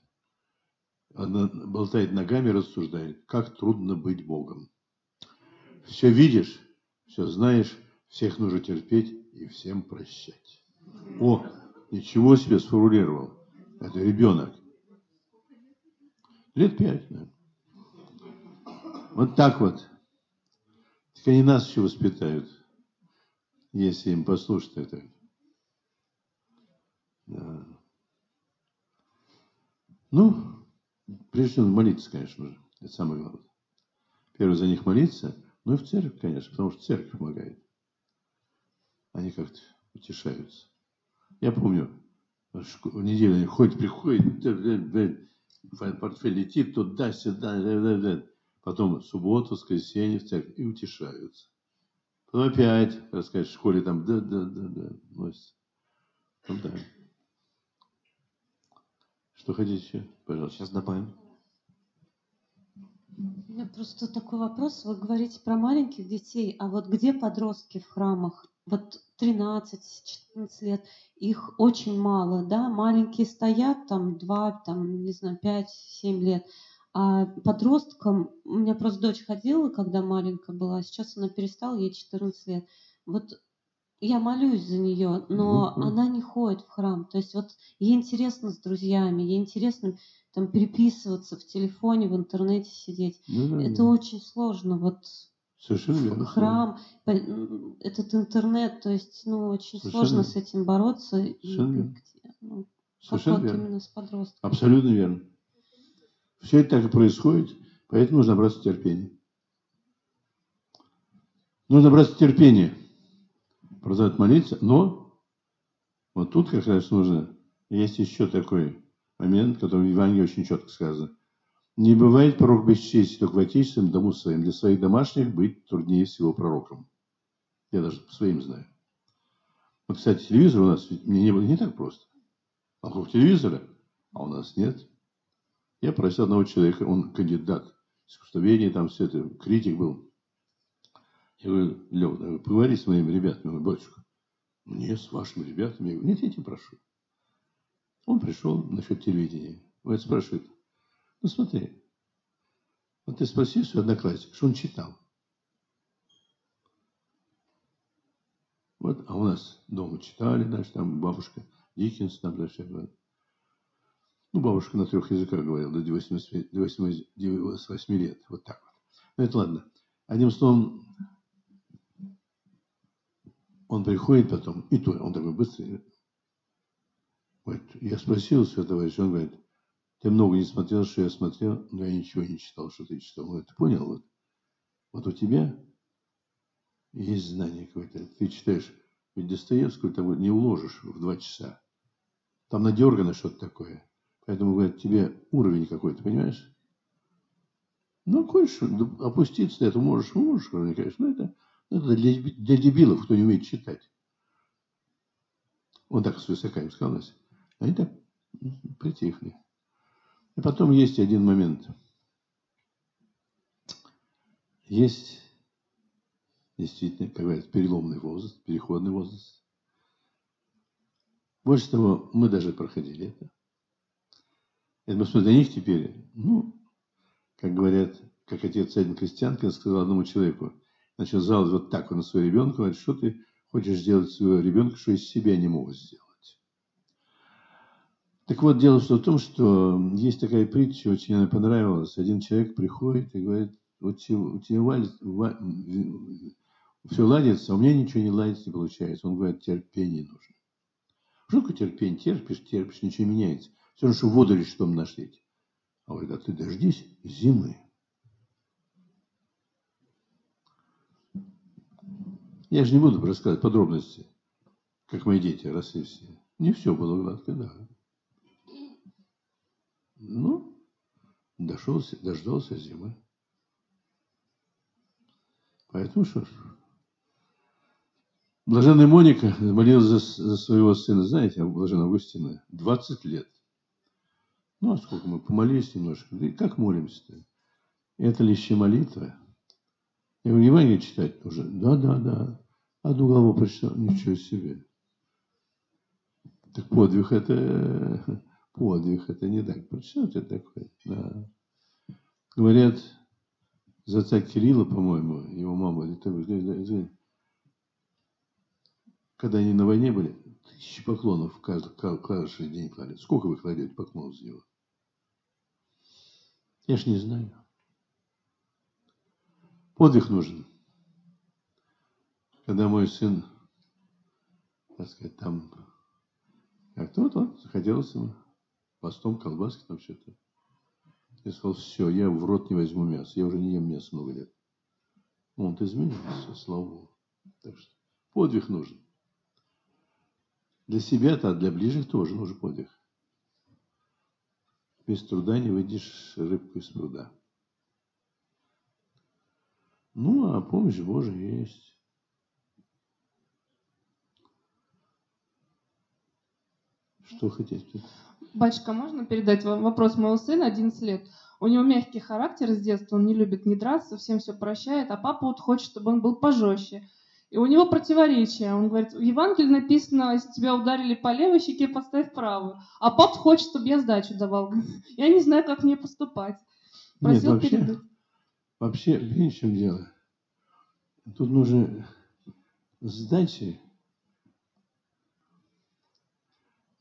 Speaker 2: Она болтает ногами, рассуждает, как трудно быть Богом. Все видишь, все знаешь, всех нужно терпеть и всем прощать. О, ничего себе сформулировал. Это ребенок. Лет пять, наверное. Вот так вот. Они нас еще воспитают, если им послушать это. Да. Ну, прежде всего молиться, конечно же. Это самое главное. Первое, за них молиться, ну и в церковь, конечно, потому что церковь помогает. Они как-то утешаются. Я помню, в неделю ходит, приходит, портфель летит туда-сюда, потом субботу, воскресенье в церковь и утешаются. Потом опять, так сказать, в школе там, да, да, да, да, носится. Ну да. Что хотите еще? Пожалуйста.
Speaker 1: Сейчас добавим.
Speaker 5: У меня просто такой вопрос. Вы говорите про маленьких детей, а вот где подростки в храмах? Вот 13-14 лет, их очень мало, да? Маленькие стоят, там 2, там, не знаю, 5-7 лет. А подросткам, у меня просто дочь ходила, когда маленькая была, сейчас она перестала, ей 14 лет. Вот я молюсь за нее, но
Speaker 2: Мгм.
Speaker 5: она не ходит в храм. То есть вот ей интересно с друзьями, ей интересно там переписываться в телефоне, в интернете сидеть.
Speaker 2: Да,
Speaker 5: Это очень сложно. Вот
Speaker 2: Совершенно верно.
Speaker 5: храм, этот интернет, то есть, ну, очень
Speaker 2: Совершенно
Speaker 5: сложно
Speaker 2: верно.
Speaker 5: с этим бороться. И
Speaker 2: Совершенно верно.
Speaker 5: где, ну,
Speaker 2: Совершенно верно.
Speaker 5: именно с подростками.
Speaker 2: Абсолютно верно. Все это так и происходит, поэтому нужно браться терпения. Нужно браться терпения, продолжать молиться, но вот тут как раз нужно, есть еще такой момент, который в Евангелии очень четко сказано. Не бывает пророк без чести, только в отечественном дому своим. Для своих домашних быть труднее всего пророком. Я даже по своим знаю. Вот, кстати, телевизор у нас мне не было не так просто. Вокруг телевизора, а у нас нет. Я просил одного человека, он кандидат искусствоведения, там все это, критик был. Я говорю, Лев, поговори с моими ребятами. Говорит, батюшка, мне с вашими ребятами? Я говорю, нет, я тебя прошу. Он пришел насчет телевидения. Он спрашивает, ну смотри, вот ты спроси своего одноклассника, что он читал. Вот, а у нас дома читали, значит, там бабушка Диккенс, там, значит. Ну, бабушка на трех языках говорила до 88, до 88 лет. Вот так вот. Ну, это ладно. Одним словом, он приходит потом, и то, он такой быстрый. Говорит, я спросил своего товарища, он говорит, ты много не смотрел, что я смотрел, но я ничего не читал, что ты читал. Он говорит, ты понял? Вот, вот у тебя есть знание какое-то. Ты читаешь, ведь Достоевского там не уложишь в два часа. Там надергано что-то такое. Поэтому, говорят, тебе уровень какой-то, понимаешь? Ну, хочешь опуститься до этого, можешь, можешь, конечно. Но это, это для, для дебилов, кто не умеет читать. Он так с высока им сказал. Они так притихли. И потом есть один момент. Есть действительно, как говорят, переломный возраст, переходный возраст. Больше того, мы даже проходили это. Это мы смотрим на них теперь, ну, как говорят, как отец один крестьянка сказал одному человеку, начал жаловать вот так он на своего ребенка, говорит, что ты хочешь сделать своего ребенка, что из себя не могут сделать. Так вот, дело в том, что есть такая притча, очень она понравилась. Один человек приходит и говорит, вот у тебя валит, ва, все ладится, а у меня ничего не ладится, не получается. Он говорит, терпение нужно. Что такое терпение? Терпишь, терпишь, ничего не меняется. Все равно, что воду решетом нашлить. А говорит, а ты дождись зимы. Я же не буду рассказывать подробности, как мои дети росли все. Не все было гладко, да. Ну, дошел, дождался зимы. Поэтому что ж. Блаженная Моника молилась за, за своего сына, знаете, Блаженная Августина, 20 лет. Ну, а сколько мы помолились немножко. Да и как молимся-то? Это ли еще молитва? Я говорю, Евангелие читать уже? Да, да, да. Одну главу прочитал, ничего себе. Так подвиг это, подвиг это не так. Что это такое? Да. Говорят, за отца Кирилла, по-моему, его мама, когда они на войне были, тысячи поклонов каждый, каждый день клали. Сколько вы кладете поклонов за него? Я ж не знаю. Подвиг нужен. Когда мой сын, так сказать, там как-то вот, вот захотелось ему постом колбаски там что-то. Я сказал, все, я в рот не возьму мясо. Я уже не ем мясо много лет. Он изменился, слава Богу. Так что подвиг нужен. Для себя-то, а для ближних тоже нужен подвиг. Без труда не выйдешь рыбку из пруда. Ну, а помощь Божия есть. Что хотите?
Speaker 3: Батюшка, можно передать вам вопрос моего сына, 11 лет? У него мягкий характер с детства, он не любит не драться, всем все прощает, а папа вот хочет, чтобы он был пожестче. И у него противоречие. Он говорит, в Евангелии написано, если тебя ударили по левой щеке, подставь правую. А папа хочет, чтобы я сдачу давал. Я не знаю, как мне поступать. Просил
Speaker 2: Нет, вообще,
Speaker 3: передать.
Speaker 2: вообще, видите, в чем дело? Тут нужно сдачи.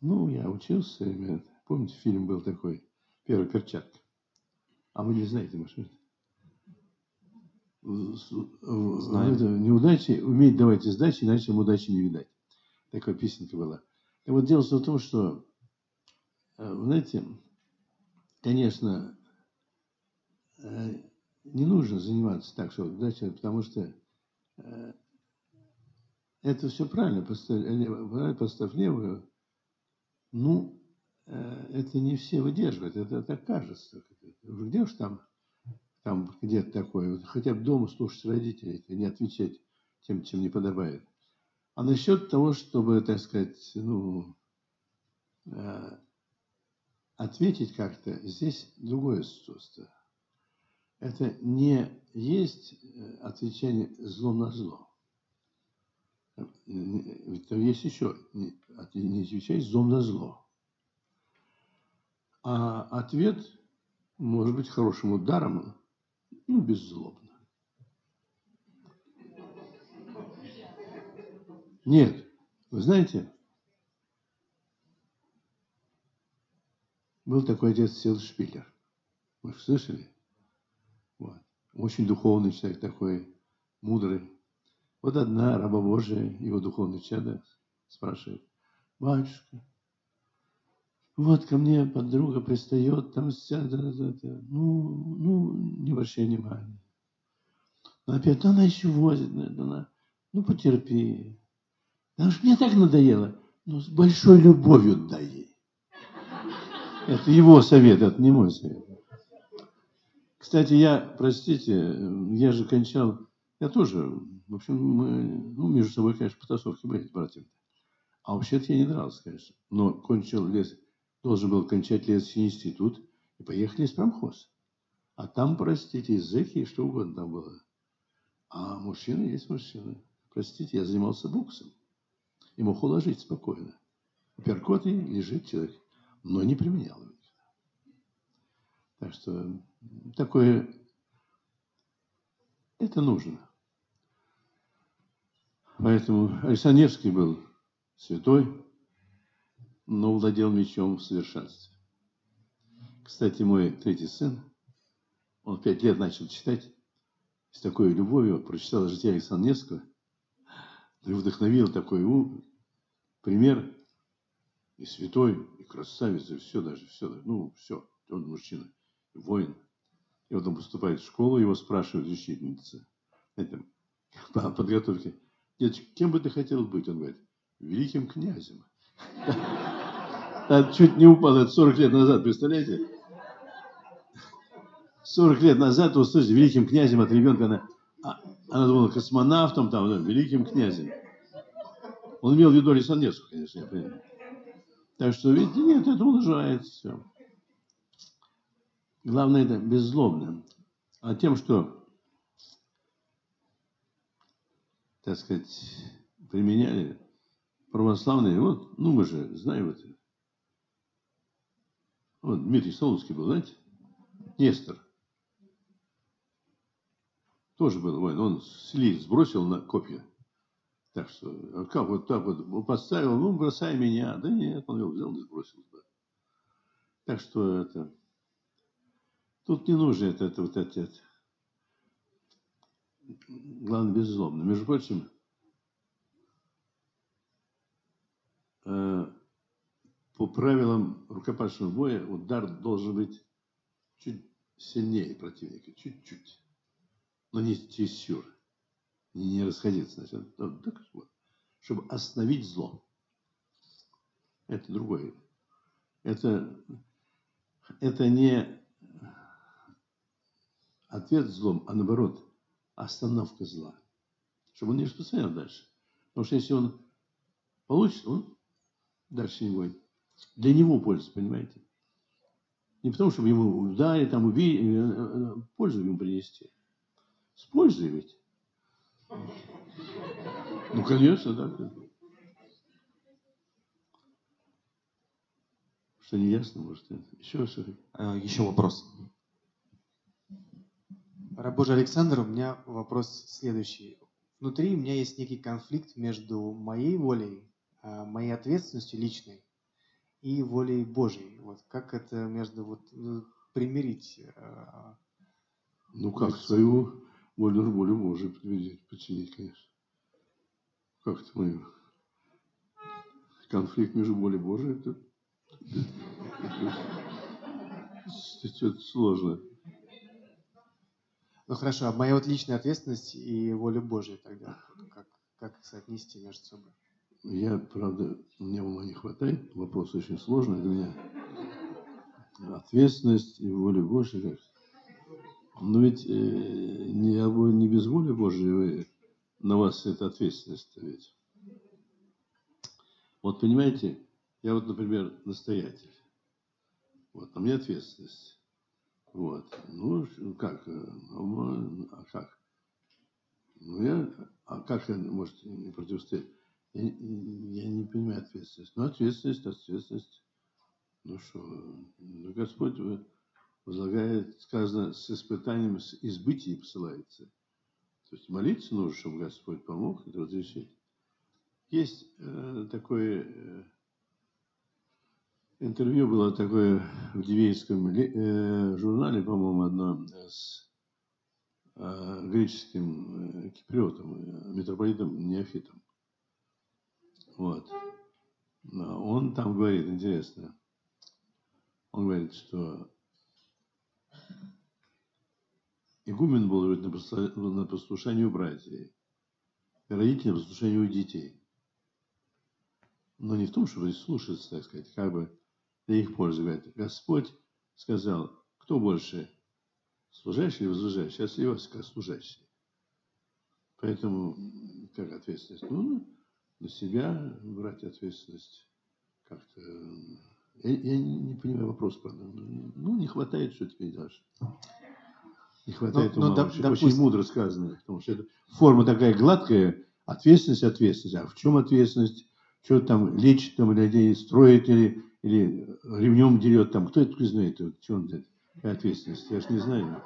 Speaker 2: Ну, я учился, ребят. Помните, фильм был такой, «Первая перчатка». А вы не знаете, может,
Speaker 4: Знаем.
Speaker 2: это, неудачи, уметь давать сдачи, иначе вам удачи не видать. Такая песенка была. И вот дело в том, что, э, знаете, конечно, э, не нужно заниматься так, что дальше, потому что э, это все правильно, поставь, э, поставь левую. Ну, э, это не все выдерживают, это так кажется. Где уж там, там где-то такое, хотя бы дома слушать родителей, не отвечать тем, чем не подобает. А насчет того, чтобы, так сказать, ну, э, ответить как-то, здесь другое чувство. Это не есть э, отвечание злом на зло. Э, там есть еще не отвечать злом на зло. А ответ может быть хорошим ударом, ну, беззлобно. Нет, вы знаете, был такой отец Сил Шпиллер. Вы же слышали? Вот. Очень духовный человек такой, мудрый. Вот одна раба Божия, его духовный чадо, спрашивает, батюшка, вот ко мне подруга пристает, там вся, да, да, да, ну, ну, не обращай. Но опять, она еще возит, она, ну, потерпи. Потому что мне так надоело, ну, с большой любовью дай ей. Это его совет, это не мой совет. Кстати, я, простите, я же кончал, я тоже, в общем, мы, ну, между собой, конечно, потасовки были с братьями. А вообще-то я не дрался, конечно. Но кончил лес, должен был кончать лесный институт, и поехали из промхоз. А там, простите, зэки что угодно там было. А мужчина есть мужчина. Простите, я занимался боксом. И мог уложить спокойно. Перкоты лежит человек, но не применял его. Так что такое, это нужно. Поэтому Александр Невский был святой, но владел мечом в совершенстве. Кстати, мой третий сын, он пять лет начал читать, с такой любовью прочитал житие Александра Невского, и вдохновил такой ум, пример, и святой, и красавец, и все даже, все, ну, все, он мужчина, и воин. И вот он поступает в школу, его спрашивает учительница, это, по подготовке, Дедочка, кем бы ты хотел быть? Он говорит, великим князем. А чуть не упал, это 40 лет назад, представляете? 40 лет назад, вы слышите, великим князем от ребенка, она, а, она думала космонавтом, там, да, великим князем. Он имел в виду Александра Невского, конечно, я понимаю. Так что, видите, нет, это унижает все. Главное, это беззлобно. А тем, что, так сказать, применяли православные, вот, ну мы же знаем это. Вот Дмитрий Солунский был, знаете? Нестор. Тоже был воин. Он сли сбросил на копья. Так что, как вот так вот он подставил, ну, бросай меня. Да нет, он его взял и сбросил. Так что это... Тут не нужно это, это вот это, это. Главное, беззлобно. Между прочим, э, по правилам рукопашного боя удар должен быть чуть сильнее противника, чуть-чуть. Но не чересчур. Не, не расходиться. Значит, вот так вот, чтобы остановить зло. Это другое. Это, это не ответ злом, а наоборот, остановка зла. Чтобы он не распространял дальше. Потому что если он получит, он дальше не будет. Для него польза, понимаете? Не потому, чтобы ему ударить, там, убить, э, э, э, пользу ему принести. С пользой ведь. Ну, конечно, да. Что не ясно, может, еще что
Speaker 4: Еще вопрос.
Speaker 6: Рабожий Александр, у меня вопрос следующий. Внутри у меня есть некий конфликт между моей волей, моей ответственностью личной и волей Божьей. Вот как это между вот ну, примирить?
Speaker 2: Ну как свою волю волю Божию подчинить, конечно. Как это мы? Конфликт между волей Божией, это, это, сложно.
Speaker 6: Ну хорошо, а моя вот личная ответственность и воля Божья тогда, как, как соотнести между собой?
Speaker 2: Я, правда, мне ума не хватает, вопрос очень сложный для меня. Ответственность и воля Божья? Но ведь э, не, не без воли Божьей вы, на вас эта ответственность ведь. Вот понимаете, я вот, например, настоятель. Вот, на мне ответственность. Вот. Ну, как? Э, а как? Ну, я, а как я, может, противостоять? Я, не понимаю ответственность. Ну, ответственность, ответственность. Ну что, ну, Господь возлагает, сказано, с испытанием, с избытием посылается. То есть молиться нужно, чтобы Господь помог это разрешить. Есть э, такое э, интервью было такое в Дивеевском э, журнале, по-моему, одно с э, греческим э, киприотом, э, митрополитом Неофитом. Вот. Он там говорит, интересно, он говорит, что игумен был на послушании у братьев, родители на послушании у детей. Но не в том, чтобы слушаться, так сказать, как бы для их пользы. Говорит, Господь сказал, кто больше, служащий или возвышающий? Я вас как служащий. Поэтому, как ответственность? Ну, на себя брать ответственность как-то. Я, я не понимаю вопрос, правда. Ну, не хватает, что теперь делаешь. Не хватает но, ума. Но, очень, допустим... очень мудро сказано. Потому что это форма такая гладкая, ответственность, ответственность. А в чем ответственность? Что там лечит там людей, строит или, или ремнем дерет там. Кто это знает? Вот, что он знает? Какая ответственность? Я же не знаю.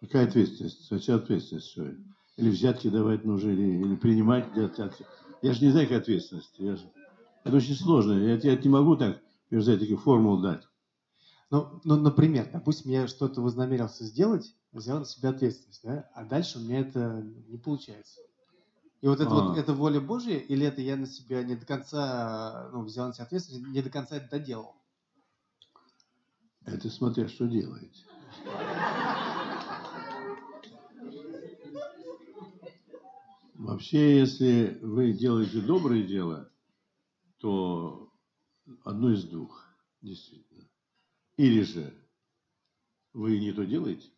Speaker 2: Какая ответственность? Сначала ответственность, что ли? Или взятки давать нужно, или, или принимать взятки. Я же не знаю, какая ответственность. Я же... Это очень сложно. Я, я не могу так, между таких формул дать.
Speaker 6: Ну, ну, например, допустим, я что-то вознамерился сделать, взял на себя ответственность, да, а дальше у меня это не получается. И вот это а. вот это воля Божья, или это я на себя не до конца ну, взял на себя ответственность, не до конца это доделал?
Speaker 2: Это смотря что делаете. Вообще, если вы делаете доброе дело, то одно из двух, действительно. Или же вы не то делаете,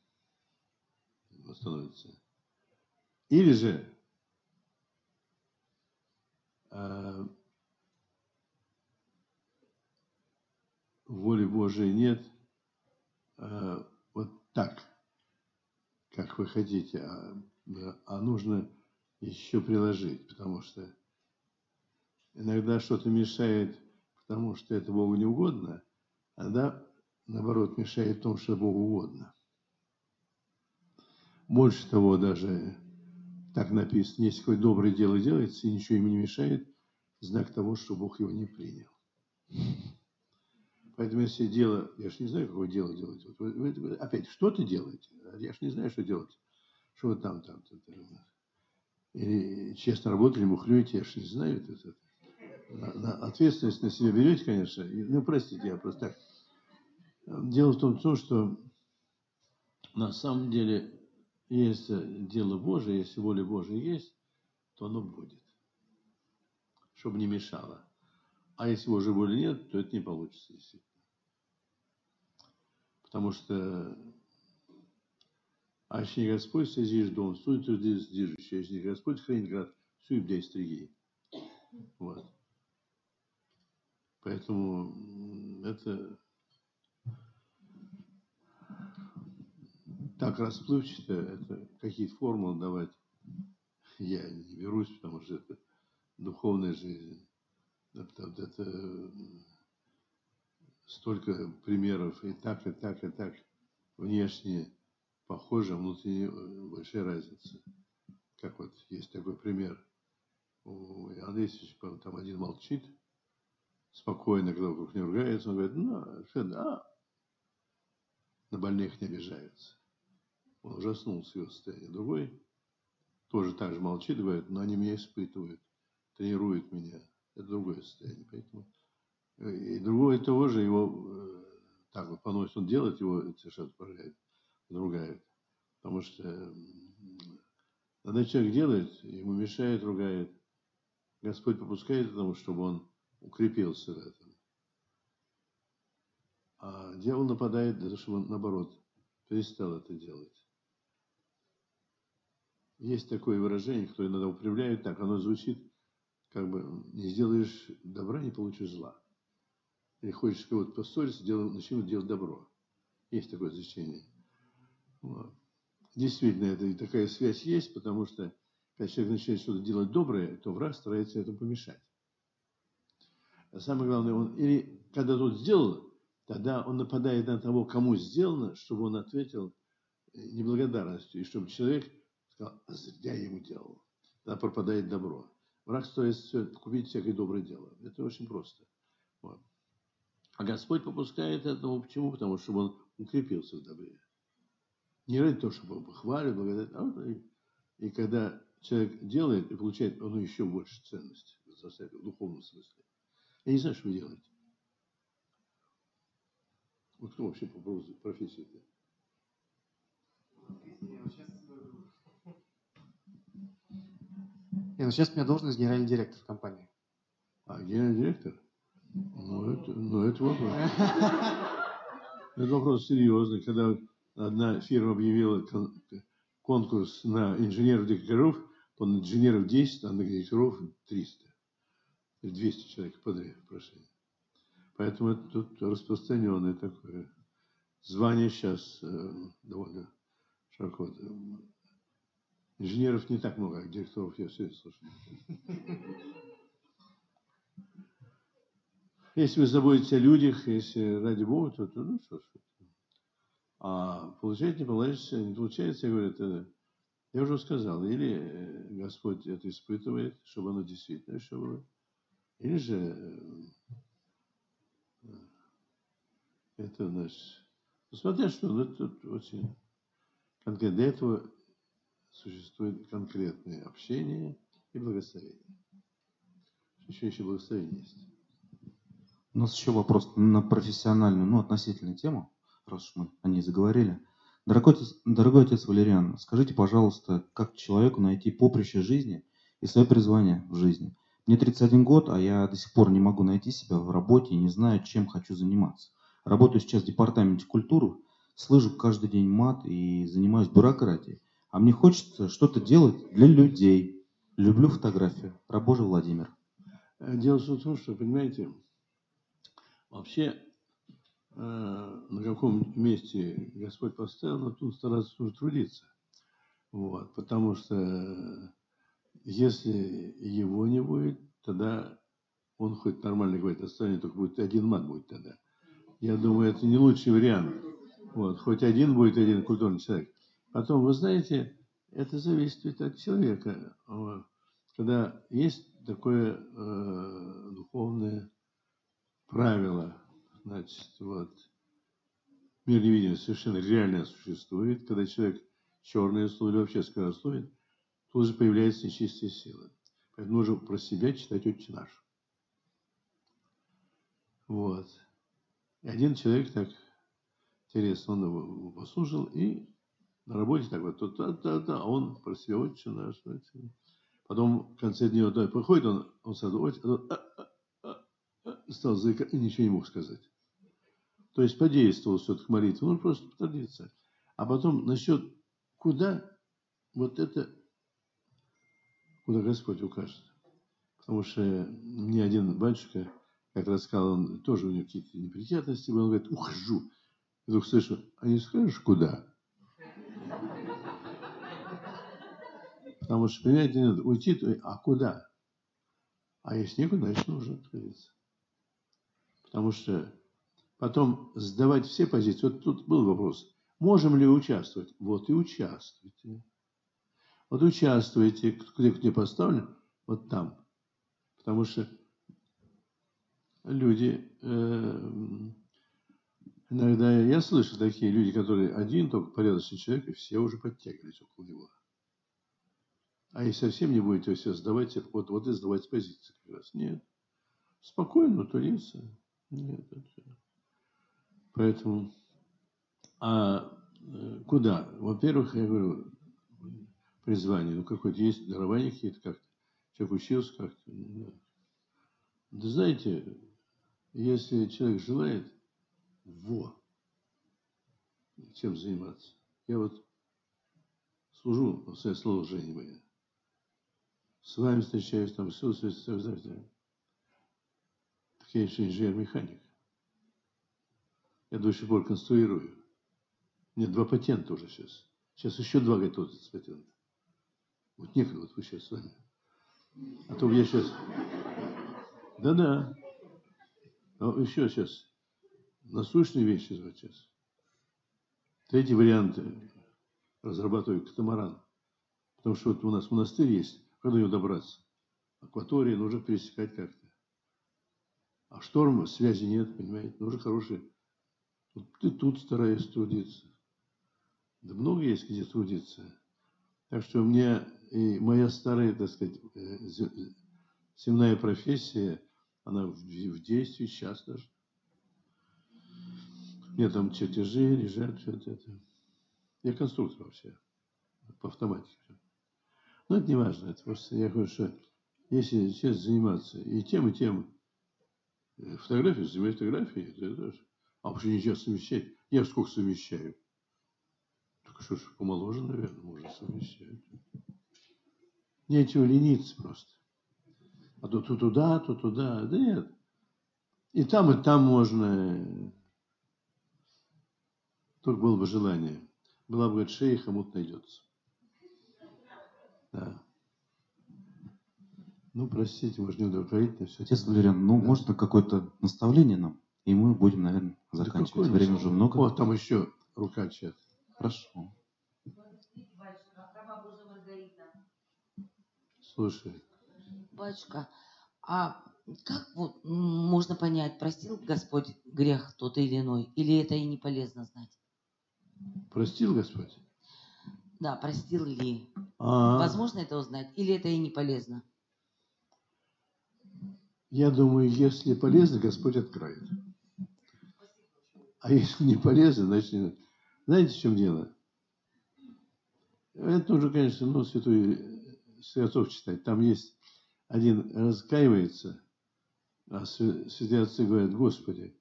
Speaker 2: становится. Или же э, воли Божией нет, э, вот так, как вы хотите, а, а нужно еще приложить, потому что иногда что-то мешает, потому что это Богу не угодно, а да, наоборот, мешает в том, что Богу угодно. Больше того, даже так написано, если какое доброе дело делается, и ничего ему не мешает, знак того, что Бог его не принял. Поэтому если дело, я же не знаю, какое дело делать. Вот вы, вы, опять, что ты делаете? Я же не знаю, что делать. Что вы там, там, там, там или честно работали, мухлюете, я же не знаю. Это, ответственность на себя берете, конечно. Ну, простите, я просто так. Дело в том, что на самом деле, если дело Божие, если воля Божия есть, то оно будет. Чтобы не мешало. А если уже воли нет, то это не получится, действительно. Потому что а если не Господь созижь дом, здесь сдержащий. Если не Господь хранит град, суй бдяй стриги. Вот. Поэтому это так расплывчато, это какие формулы давать я не берусь, потому что это духовная жизнь. Это, это столько примеров и так, и так, и так. Внешне похоже, а внутренне э, большая разница. Как вот есть такой пример. У Иоанна Исича, там один молчит, спокойно, когда вокруг не ругается, он говорит, ну, что, да, на больных не обижаются. Он ужаснулся его состояние. Другой тоже так же молчит, говорит, но они меня испытывают, тренируют меня. Это другое состояние. Поэтому и другое того же его э, так вот поносит, он делает, его совершенно отправляет, ругает. Потому что когда человек делает, ему мешает, ругает. Господь попускает этому, чтобы он укрепился в этом. А дьявол нападает для того, чтобы он, наоборот, перестал это делать. Есть такое выражение, кто иногда употребляет так, оно звучит, как бы не сделаешь добра, не получишь зла. Или хочешь кого-то поссориться, делай, делать добро. Есть такое значение. Действительно, это, такая связь есть, потому что когда человек начинает что-то делать доброе, то враг старается этому помешать. А самое главное, он или когда тот сделал, тогда он нападает на того, кому сделано, чтобы он ответил неблагодарностью, и чтобы человек сказал, «А зря я ему делал. Тогда пропадает добро. Враг стоит купить всякое доброе дело. Это очень просто. Вот. А Господь попускает этого. Почему? Потому что он укрепился в добре. Не ради того, чтобы он похвалил, благодарит. А вот и, и когда человек делает и получает, он еще больше ценности в духовном смысле. Я не знаю, что вы делаете. Вы кто вообще по профессии-то?
Speaker 6: Не, ну сейчас у меня должность генеральный директор компании.
Speaker 2: А, генеральный директор? Ну, это, ну, это вопрос. Это вопрос серьезный. Когда одна фирма объявила конкурс на инженеров-директоров, то на инженеров 10, а на директоров 300. 200 человек подряд прошли. Поэтому это тут распространенное такое звание сейчас э, довольно широко Инженеров не так много, как директоров, я все слышал. Если вы заботитесь о людях, если ради Бога, то, то ну что ж. А получать не получается, не получается, я говорю, я уже сказал, или э, Господь это испытывает, чтобы оно действительно еще было, или же э, это наш... Смотря что, ну, это очень конкретно. Для этого существует конкретное общение и благословение. Еще еще благословение есть.
Speaker 1: У нас еще вопрос на профессиональную, ну, относительную тему, раз мы о ней заговорили. Дорогой отец, дорогой отец Валериан, скажите, пожалуйста, как человеку найти поприще жизни и свое призвание в жизни? Мне 31 год, а я до сих пор не могу найти себя в работе и не знаю, чем хочу заниматься. Работаю сейчас в департаменте культуры, слышу каждый день мат и занимаюсь бюрократией. А мне хочется что-то делать для людей. Люблю фотографию. Рабожий Владимир.
Speaker 2: Э, дело в том, что, понимаете, вообще на каком месте Господь поставил, том стараться тоже трудиться. Вот, потому что э, если его не будет, тогда он хоть нормально говорит, останется, только будет один мат будет тогда. Я думаю, это не лучший вариант. Вот, хоть один будет один культурный человек. Потом, вы знаете, это зависит от человека. Когда есть такое э, духовное правило, значит, вот, мир невидимости совершенно реально существует, когда человек черное слово или вообще сквернословит, тут же появляется нечистая сила. Поэтому нужно про себя читать очень наш. Вот. И один человек так интересно, он его послушал и на работе так вот, да, а он про себя очень наш. Потом в конце дня вот, приходит, он, он сразу очень, а, а, а, стал заикаться и ничего не мог сказать. То есть подействовал все-таки молитва, ну просто по. А потом насчет куда, вот это, куда Господь укажет. Потому что мне один батюшка, как раз сказал, он тоже у него какие-то неприятности были, он говорит, ухожу. И вдруг слышу, а не скажешь, куда? Потому что, понимаете, надо уйти, а куда? А если некуда, значит, нужно отходиться. Потому что потом сдавать все позиции. Вот тут был вопрос. Можем ли участвовать? Вот и участвуйте. Вот участвуйте, где, где поставлен, вот там. Потому что люди, э, иногда я слышу такие люди, которые один только порядочный человек, и все уже подтягивались около него. А если совсем не будете все сдавать, вот, вот и сдавать с позиции как раз. Нет. Спокойно трудиться. Нет. Это... Поэтому, а э, куда? Во-первых, я говорю, призвание. Ну, какое-то есть дарование какие-то как-то. Человек учился как-то. Да. знаете, если человек желает, во, чем заниматься. Я вот служу свое служение мое с вами встречаюсь, там все, все, все, все. Так я еще инженер-механик. Я до сих пор конструирую. Меня два патента уже сейчас. Сейчас еще два готовятся патента. Вот некогда вот вы сейчас с вами. А то я сейчас... Да-да. А еще сейчас насущные вещи сейчас. Третий вариант разрабатываю катамаран. Потому что вот у нас монастырь есть. Как до него добраться? Акватория нужно пересекать как-то. А шторма, связи нет, понимаете? Нужно хороший. Вот ты тут стараешься трудиться. Да много есть где трудиться. Так что у меня и моя старая, так сказать, э, земная профессия, она в, действии сейчас даже. Меня там чертежи лежат, все это. Я конструктор вообще, по автоматике. Но это не важно. Это просто я говорю, что если сейчас заниматься и тем, и тем, э, фотографией, занимаюсь фотографией, это тоже. А почему нельзя совмещать? Я сколько совмещаю? Так что ж, помоложе, наверное, можно совмещать. Нечего лениться просто. А то, то туда, то туда. Да нет. И там, и там можно. Только было бы желание. Была бы шея, кому-то найдется. Да. Ну, простите, может, не удовлетворительно все.
Speaker 1: Отец Валериан, ну, да. можно какое-то наставление нам? И мы будем, наверное, заканчивать. Да Время уже много.
Speaker 2: О, там еще рука чья
Speaker 1: Хорошо.
Speaker 2: Слушай.
Speaker 7: Батюшка, а как вот можно понять, простил Господь грех тот или иной, или это и не полезно знать?
Speaker 2: Простил Господь?
Speaker 7: Да, простил ли. А-а-а. Возможно это узнать, или это и не полезно?
Speaker 2: Я думаю, если полезно, Господь откроет. А если не полезно, значит не Знаете, в чем дело? Это уже, конечно, ну, святой святов читать. Там есть один раскаивается, а святые отцы говорят, Господи,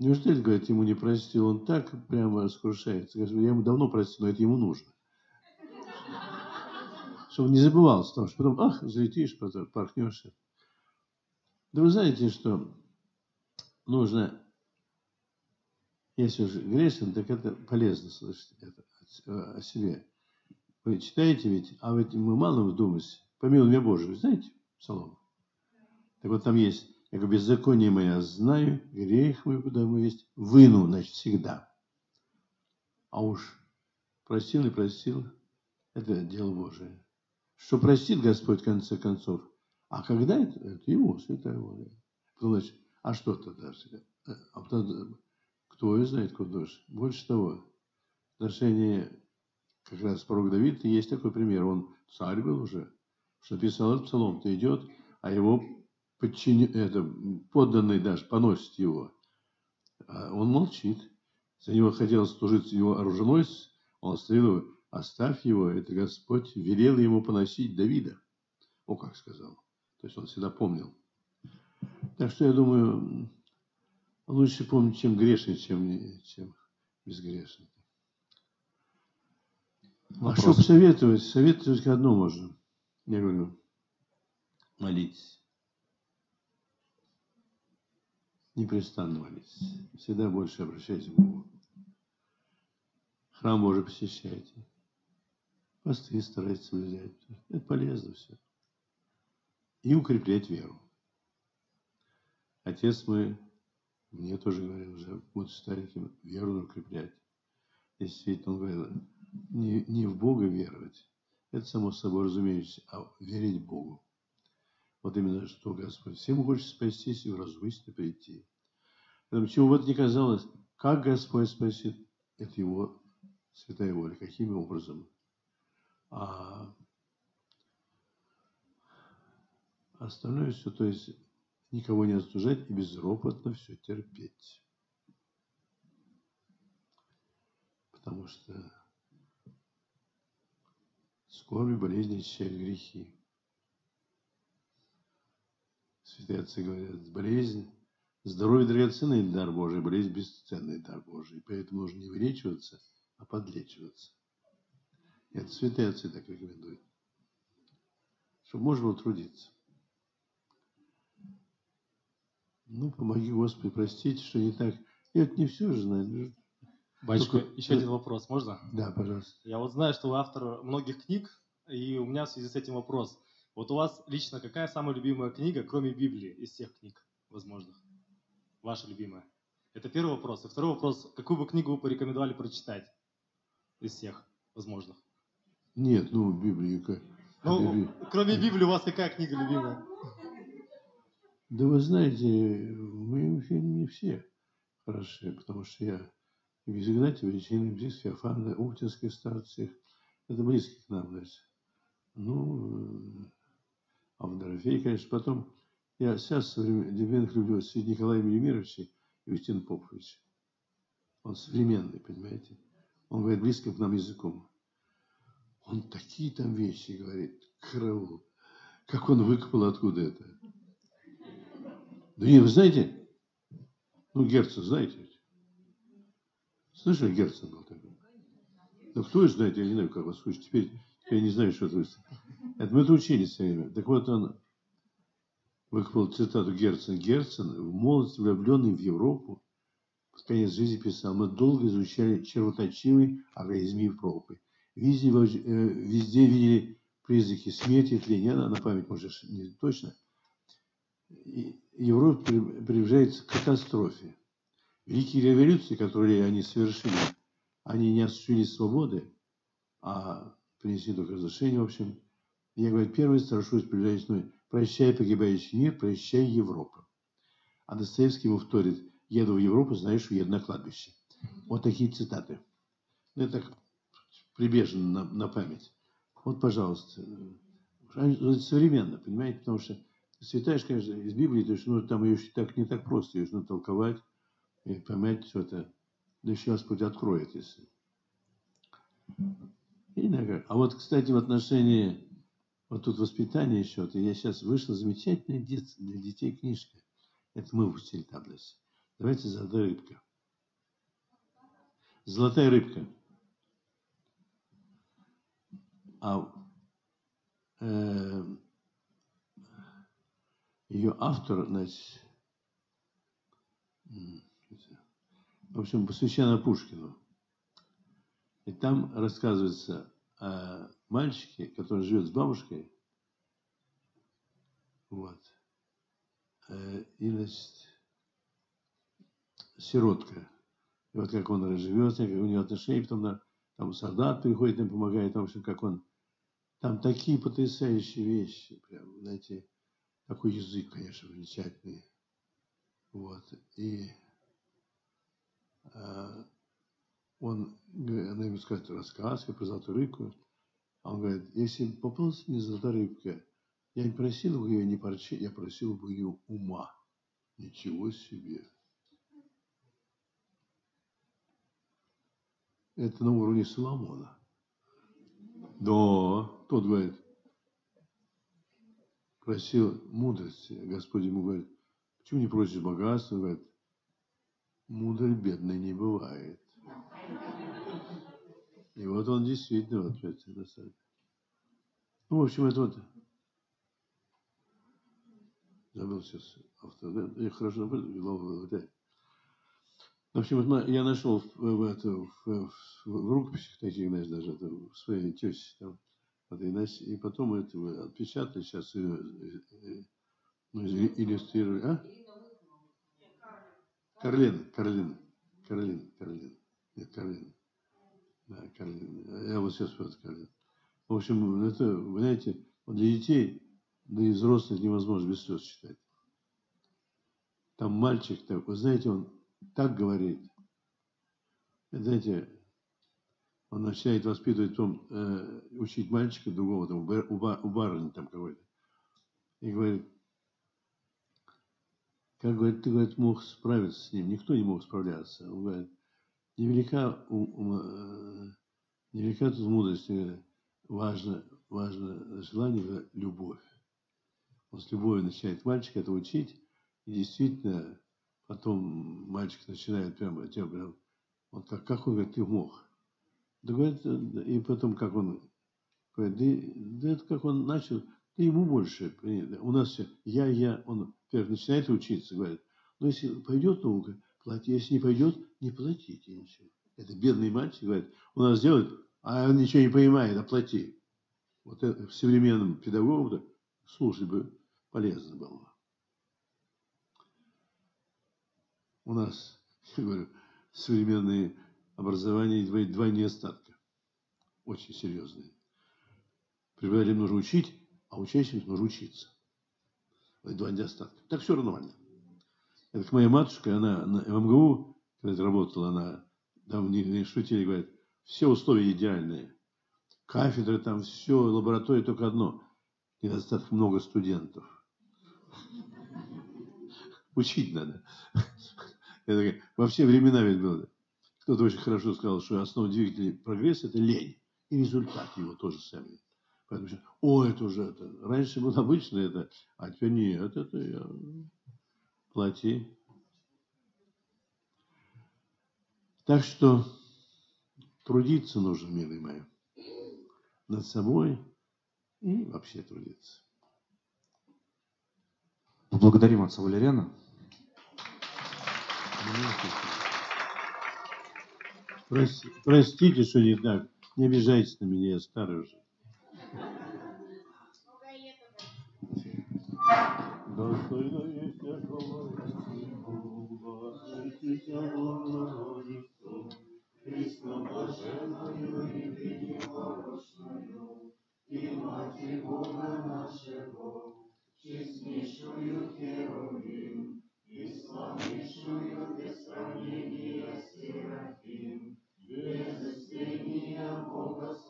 Speaker 2: Неужели, говорит, ему не простил? Он так прямо раскрушается. Говорит, я ему давно простил, но это ему нужно. Чтобы не забывался, потому что потом, ах, залетишь, потом порхнешься. Да вы знаете, что нужно, если уже грешен, так это полезно слышать это о себе. Вы читаете ведь, а ведь мы мало вдумаемся. Помилуй меня Боже, вы знаете псалом? Так вот там есть я говорю, беззаконие мое знаю, грех мой куда мой есть, выну, значит, всегда. А уж простил и простил, это дело Божие. Что простит Господь в конце концов, а когда это, это Его святая воля. Значит, а что тогда? Кто и знает, куда же. Больше того, в отношении как раз пророк Давид есть такой пример. Он царь был уже, что писал этот псалом-то идет, а его подчини, это, подданный даже поносит его. А он молчит. За него хотел служить его оруженосец, он оставил его, оставь его, это Господь велел ему поносить Давида. О, как сказал. То есть он всегда помнил. Так что я думаю, лучше помнить, чем грешный, чем, чем безгрешный. А что посоветовать? Советовать одно можно. Я говорю, молитесь. Непрестанно молитесь. Всегда больше обращайтесь к Богу. Храм Божий посещайте. Посты старайтесь соблюдать. Это полезно все. И укреплять веру. Отец мой мне тоже говорил, уже будучи стареньким, веру укреплять. Действительно, он говорил, не, не в Бога веровать, это само собой разумеется, а верить Богу. Вот именно что Господь всем хочет спастись и в разумительно прийти. Поэтому чего бы это ни казалось, как Господь спасет, это Его святая воля, каким образом. А остальное все, то есть никого не остужать и безропотно все терпеть. Потому что скорби, болезни очищают грехи. Святые отцы говорят, болезнь, здоровье драгоценный дар Божий, болезнь бесценный дар Божий. Поэтому нужно не вылечиваться, а подлечиваться. Это святые отцы так рекомендуют. Чтобы можно было трудиться. Ну, помоги, Господи, простите, что не так. Я это не все же знаю. Ну,
Speaker 8: Батюшка, Только... еще один вопрос, можно?
Speaker 2: Да, пожалуйста.
Speaker 8: Я вот знаю, что вы автор многих книг, и у меня в связи с этим вопрос. Вот у вас лично какая самая любимая книга, кроме Библии, из всех книг возможных? Ваша любимая? Это первый вопрос. И второй вопрос. Какую бы книгу вы порекомендовали прочитать из всех возможных?
Speaker 2: Нет, ну, Библию.
Speaker 8: Ну, кроме Библии, у вас какая книга любимая?
Speaker 2: Да вы знаете, мы не все хороши, потому что я без Игнатия, Величины, без Феофана, Ухтинской старцев, это близкие к нам, значит. Ну, а в Дорофей, конечно, потом я сейчас современных люблю Свет Николая Велимировича и Устин Попович. Он современный, понимаете? Он говорит близким к нам языком. Он такие там вещи говорит, караул. Как он выкопал откуда это. Да нет, вы знаете, ну, Герцен, знаете Слышали, Герцен был такой? Ну, кто же знает, я не знаю, как вас слышать. Теперь я не знаю, что это. Это мы это учились все время. Так вот, он выкопал цитату Герцен. Герцен, в молодости влюбленный в Европу, в конец жизни писал, мы долго изучали червоточивый организм Европы. Везде, э, везде видели признаки смерти, тления, на память, может, не точно – Европа приближается к катастрофе. Великие революции, которые они совершили, они не осуществили свободы, а принесли только разрушение. В общем, я говорю, первый страшусь приближаясь прощай, погибающий мир, прощай, Европа. А Достоевский ему вторит, еду в Европу, знаешь, еду на кладбище. Вот такие цитаты. Ну, это так прибежно на, на память. Вот, пожалуйста. Современно, понимаете, потому что Святаешь, конечно, из Библии, то есть, ну, там ее так, не так просто, ее нужно толковать и понять все это. Да еще Господь откроет, если. И, а вот, кстати, в отношении вот тут воспитания еще, то я сейчас вышла замечательная для детей книжка. Это мы выпустили таблицы. Давайте «Золотая рыбка». «Золотая рыбка». А э, ее автор, значит, в общем, посвящена Пушкину. И там рассказывается о мальчике, который живет с бабушкой. Вот. Э, и, значит, сиротка. И вот как он живет, как у него отношения, потом там солдат приходит, им помогает, в общем, как он... Там такие потрясающие вещи, прям, знаете, такой язык, конечно, замечательный. Вот. И э, он, она ему сказать рассказ про золотую рыбку. А он говорит, если бы попалась мне золотая рыбка, я не просил бы ее не парчи, я просил бы ее ума. Ничего себе. Это на уровне Соломона. Да, тот говорит, просил мудрости. Господь ему говорит, почему не просишь богатства? Говорит, мудрый бедный не бывает. И вот он действительно вот это достаточно. Ну, в общем, это вот забыл сейчас автор, да? я хорошо забыл, в общем, вот я нашел в, в, в, в, в рукописях таких, знаешь, даже это, в своей теще там, и, потом это отпечатали, сейчас и, и, ну, иллюстрировали. А? Карлин, Карлин, Карлин, Карлин. Нет, Карлин. Да, Карлин. Я вот сейчас вот Карлин. В общем, это, вы знаете, для детей, да и взрослых невозможно без слез читать. Там мальчик такой, вы знаете, он так говорит. Знаете, он начинает воспитывать, том, э, учить мальчика другого, там, у, бар, барыни там какой-то. И говорит, как говорит, ты, говорит, мог справиться с ним. Никто не мог справляться. Он говорит, невелика, у, э, невелика тут мудрость. Говорит, важно, важно желание, любовь. Он с любовью начинает мальчик это учить. И действительно, Потом мальчик начинает прямо, прям, вот как, как он говорит, ты мог. Да говорит, и потом как он говорит, да, да это как он начал, ты ему больше. У нас все, я, я, он первый начинает учиться, говорит, но если пойдет наука, плати, если не пойдет, не платите ничего. Это бедный мальчик говорит, у нас делают, а он ничего не понимает, оплати. Вот это в современном педагогом слушать бы полезно было. у нас, я говорю, современное образование два недостатка. Очень серьезные. Преподавателям нужно учить, а учащимся нужно учиться. Это два недостатка. Так все нормально. Это моя матушка, она на МГУ, когда работала, она там не шутили, говорит, все условия идеальные. Кафедры там, все, лаборатория только одно. Недостаток много студентов. Учить надо. Это во все времена ведь было. Кто-то очень хорошо сказал, что основа двигателя прогресса – это лень. И результат его тоже самый. Поэтому, о, это уже это. Раньше было обычно это, а теперь нет, это я плати. Так что трудиться нужно, милые мои, над собой и вообще трудиться.
Speaker 1: Благодарим отца Валериана.
Speaker 2: Прости, простите, что не так. Не обижайтесь на меня, я старый уже. Достойно всякого и славнейшую без сравнения исцеления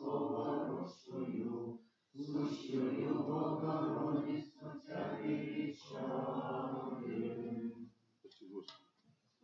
Speaker 2: Слова Русую, слушаю Богородицу.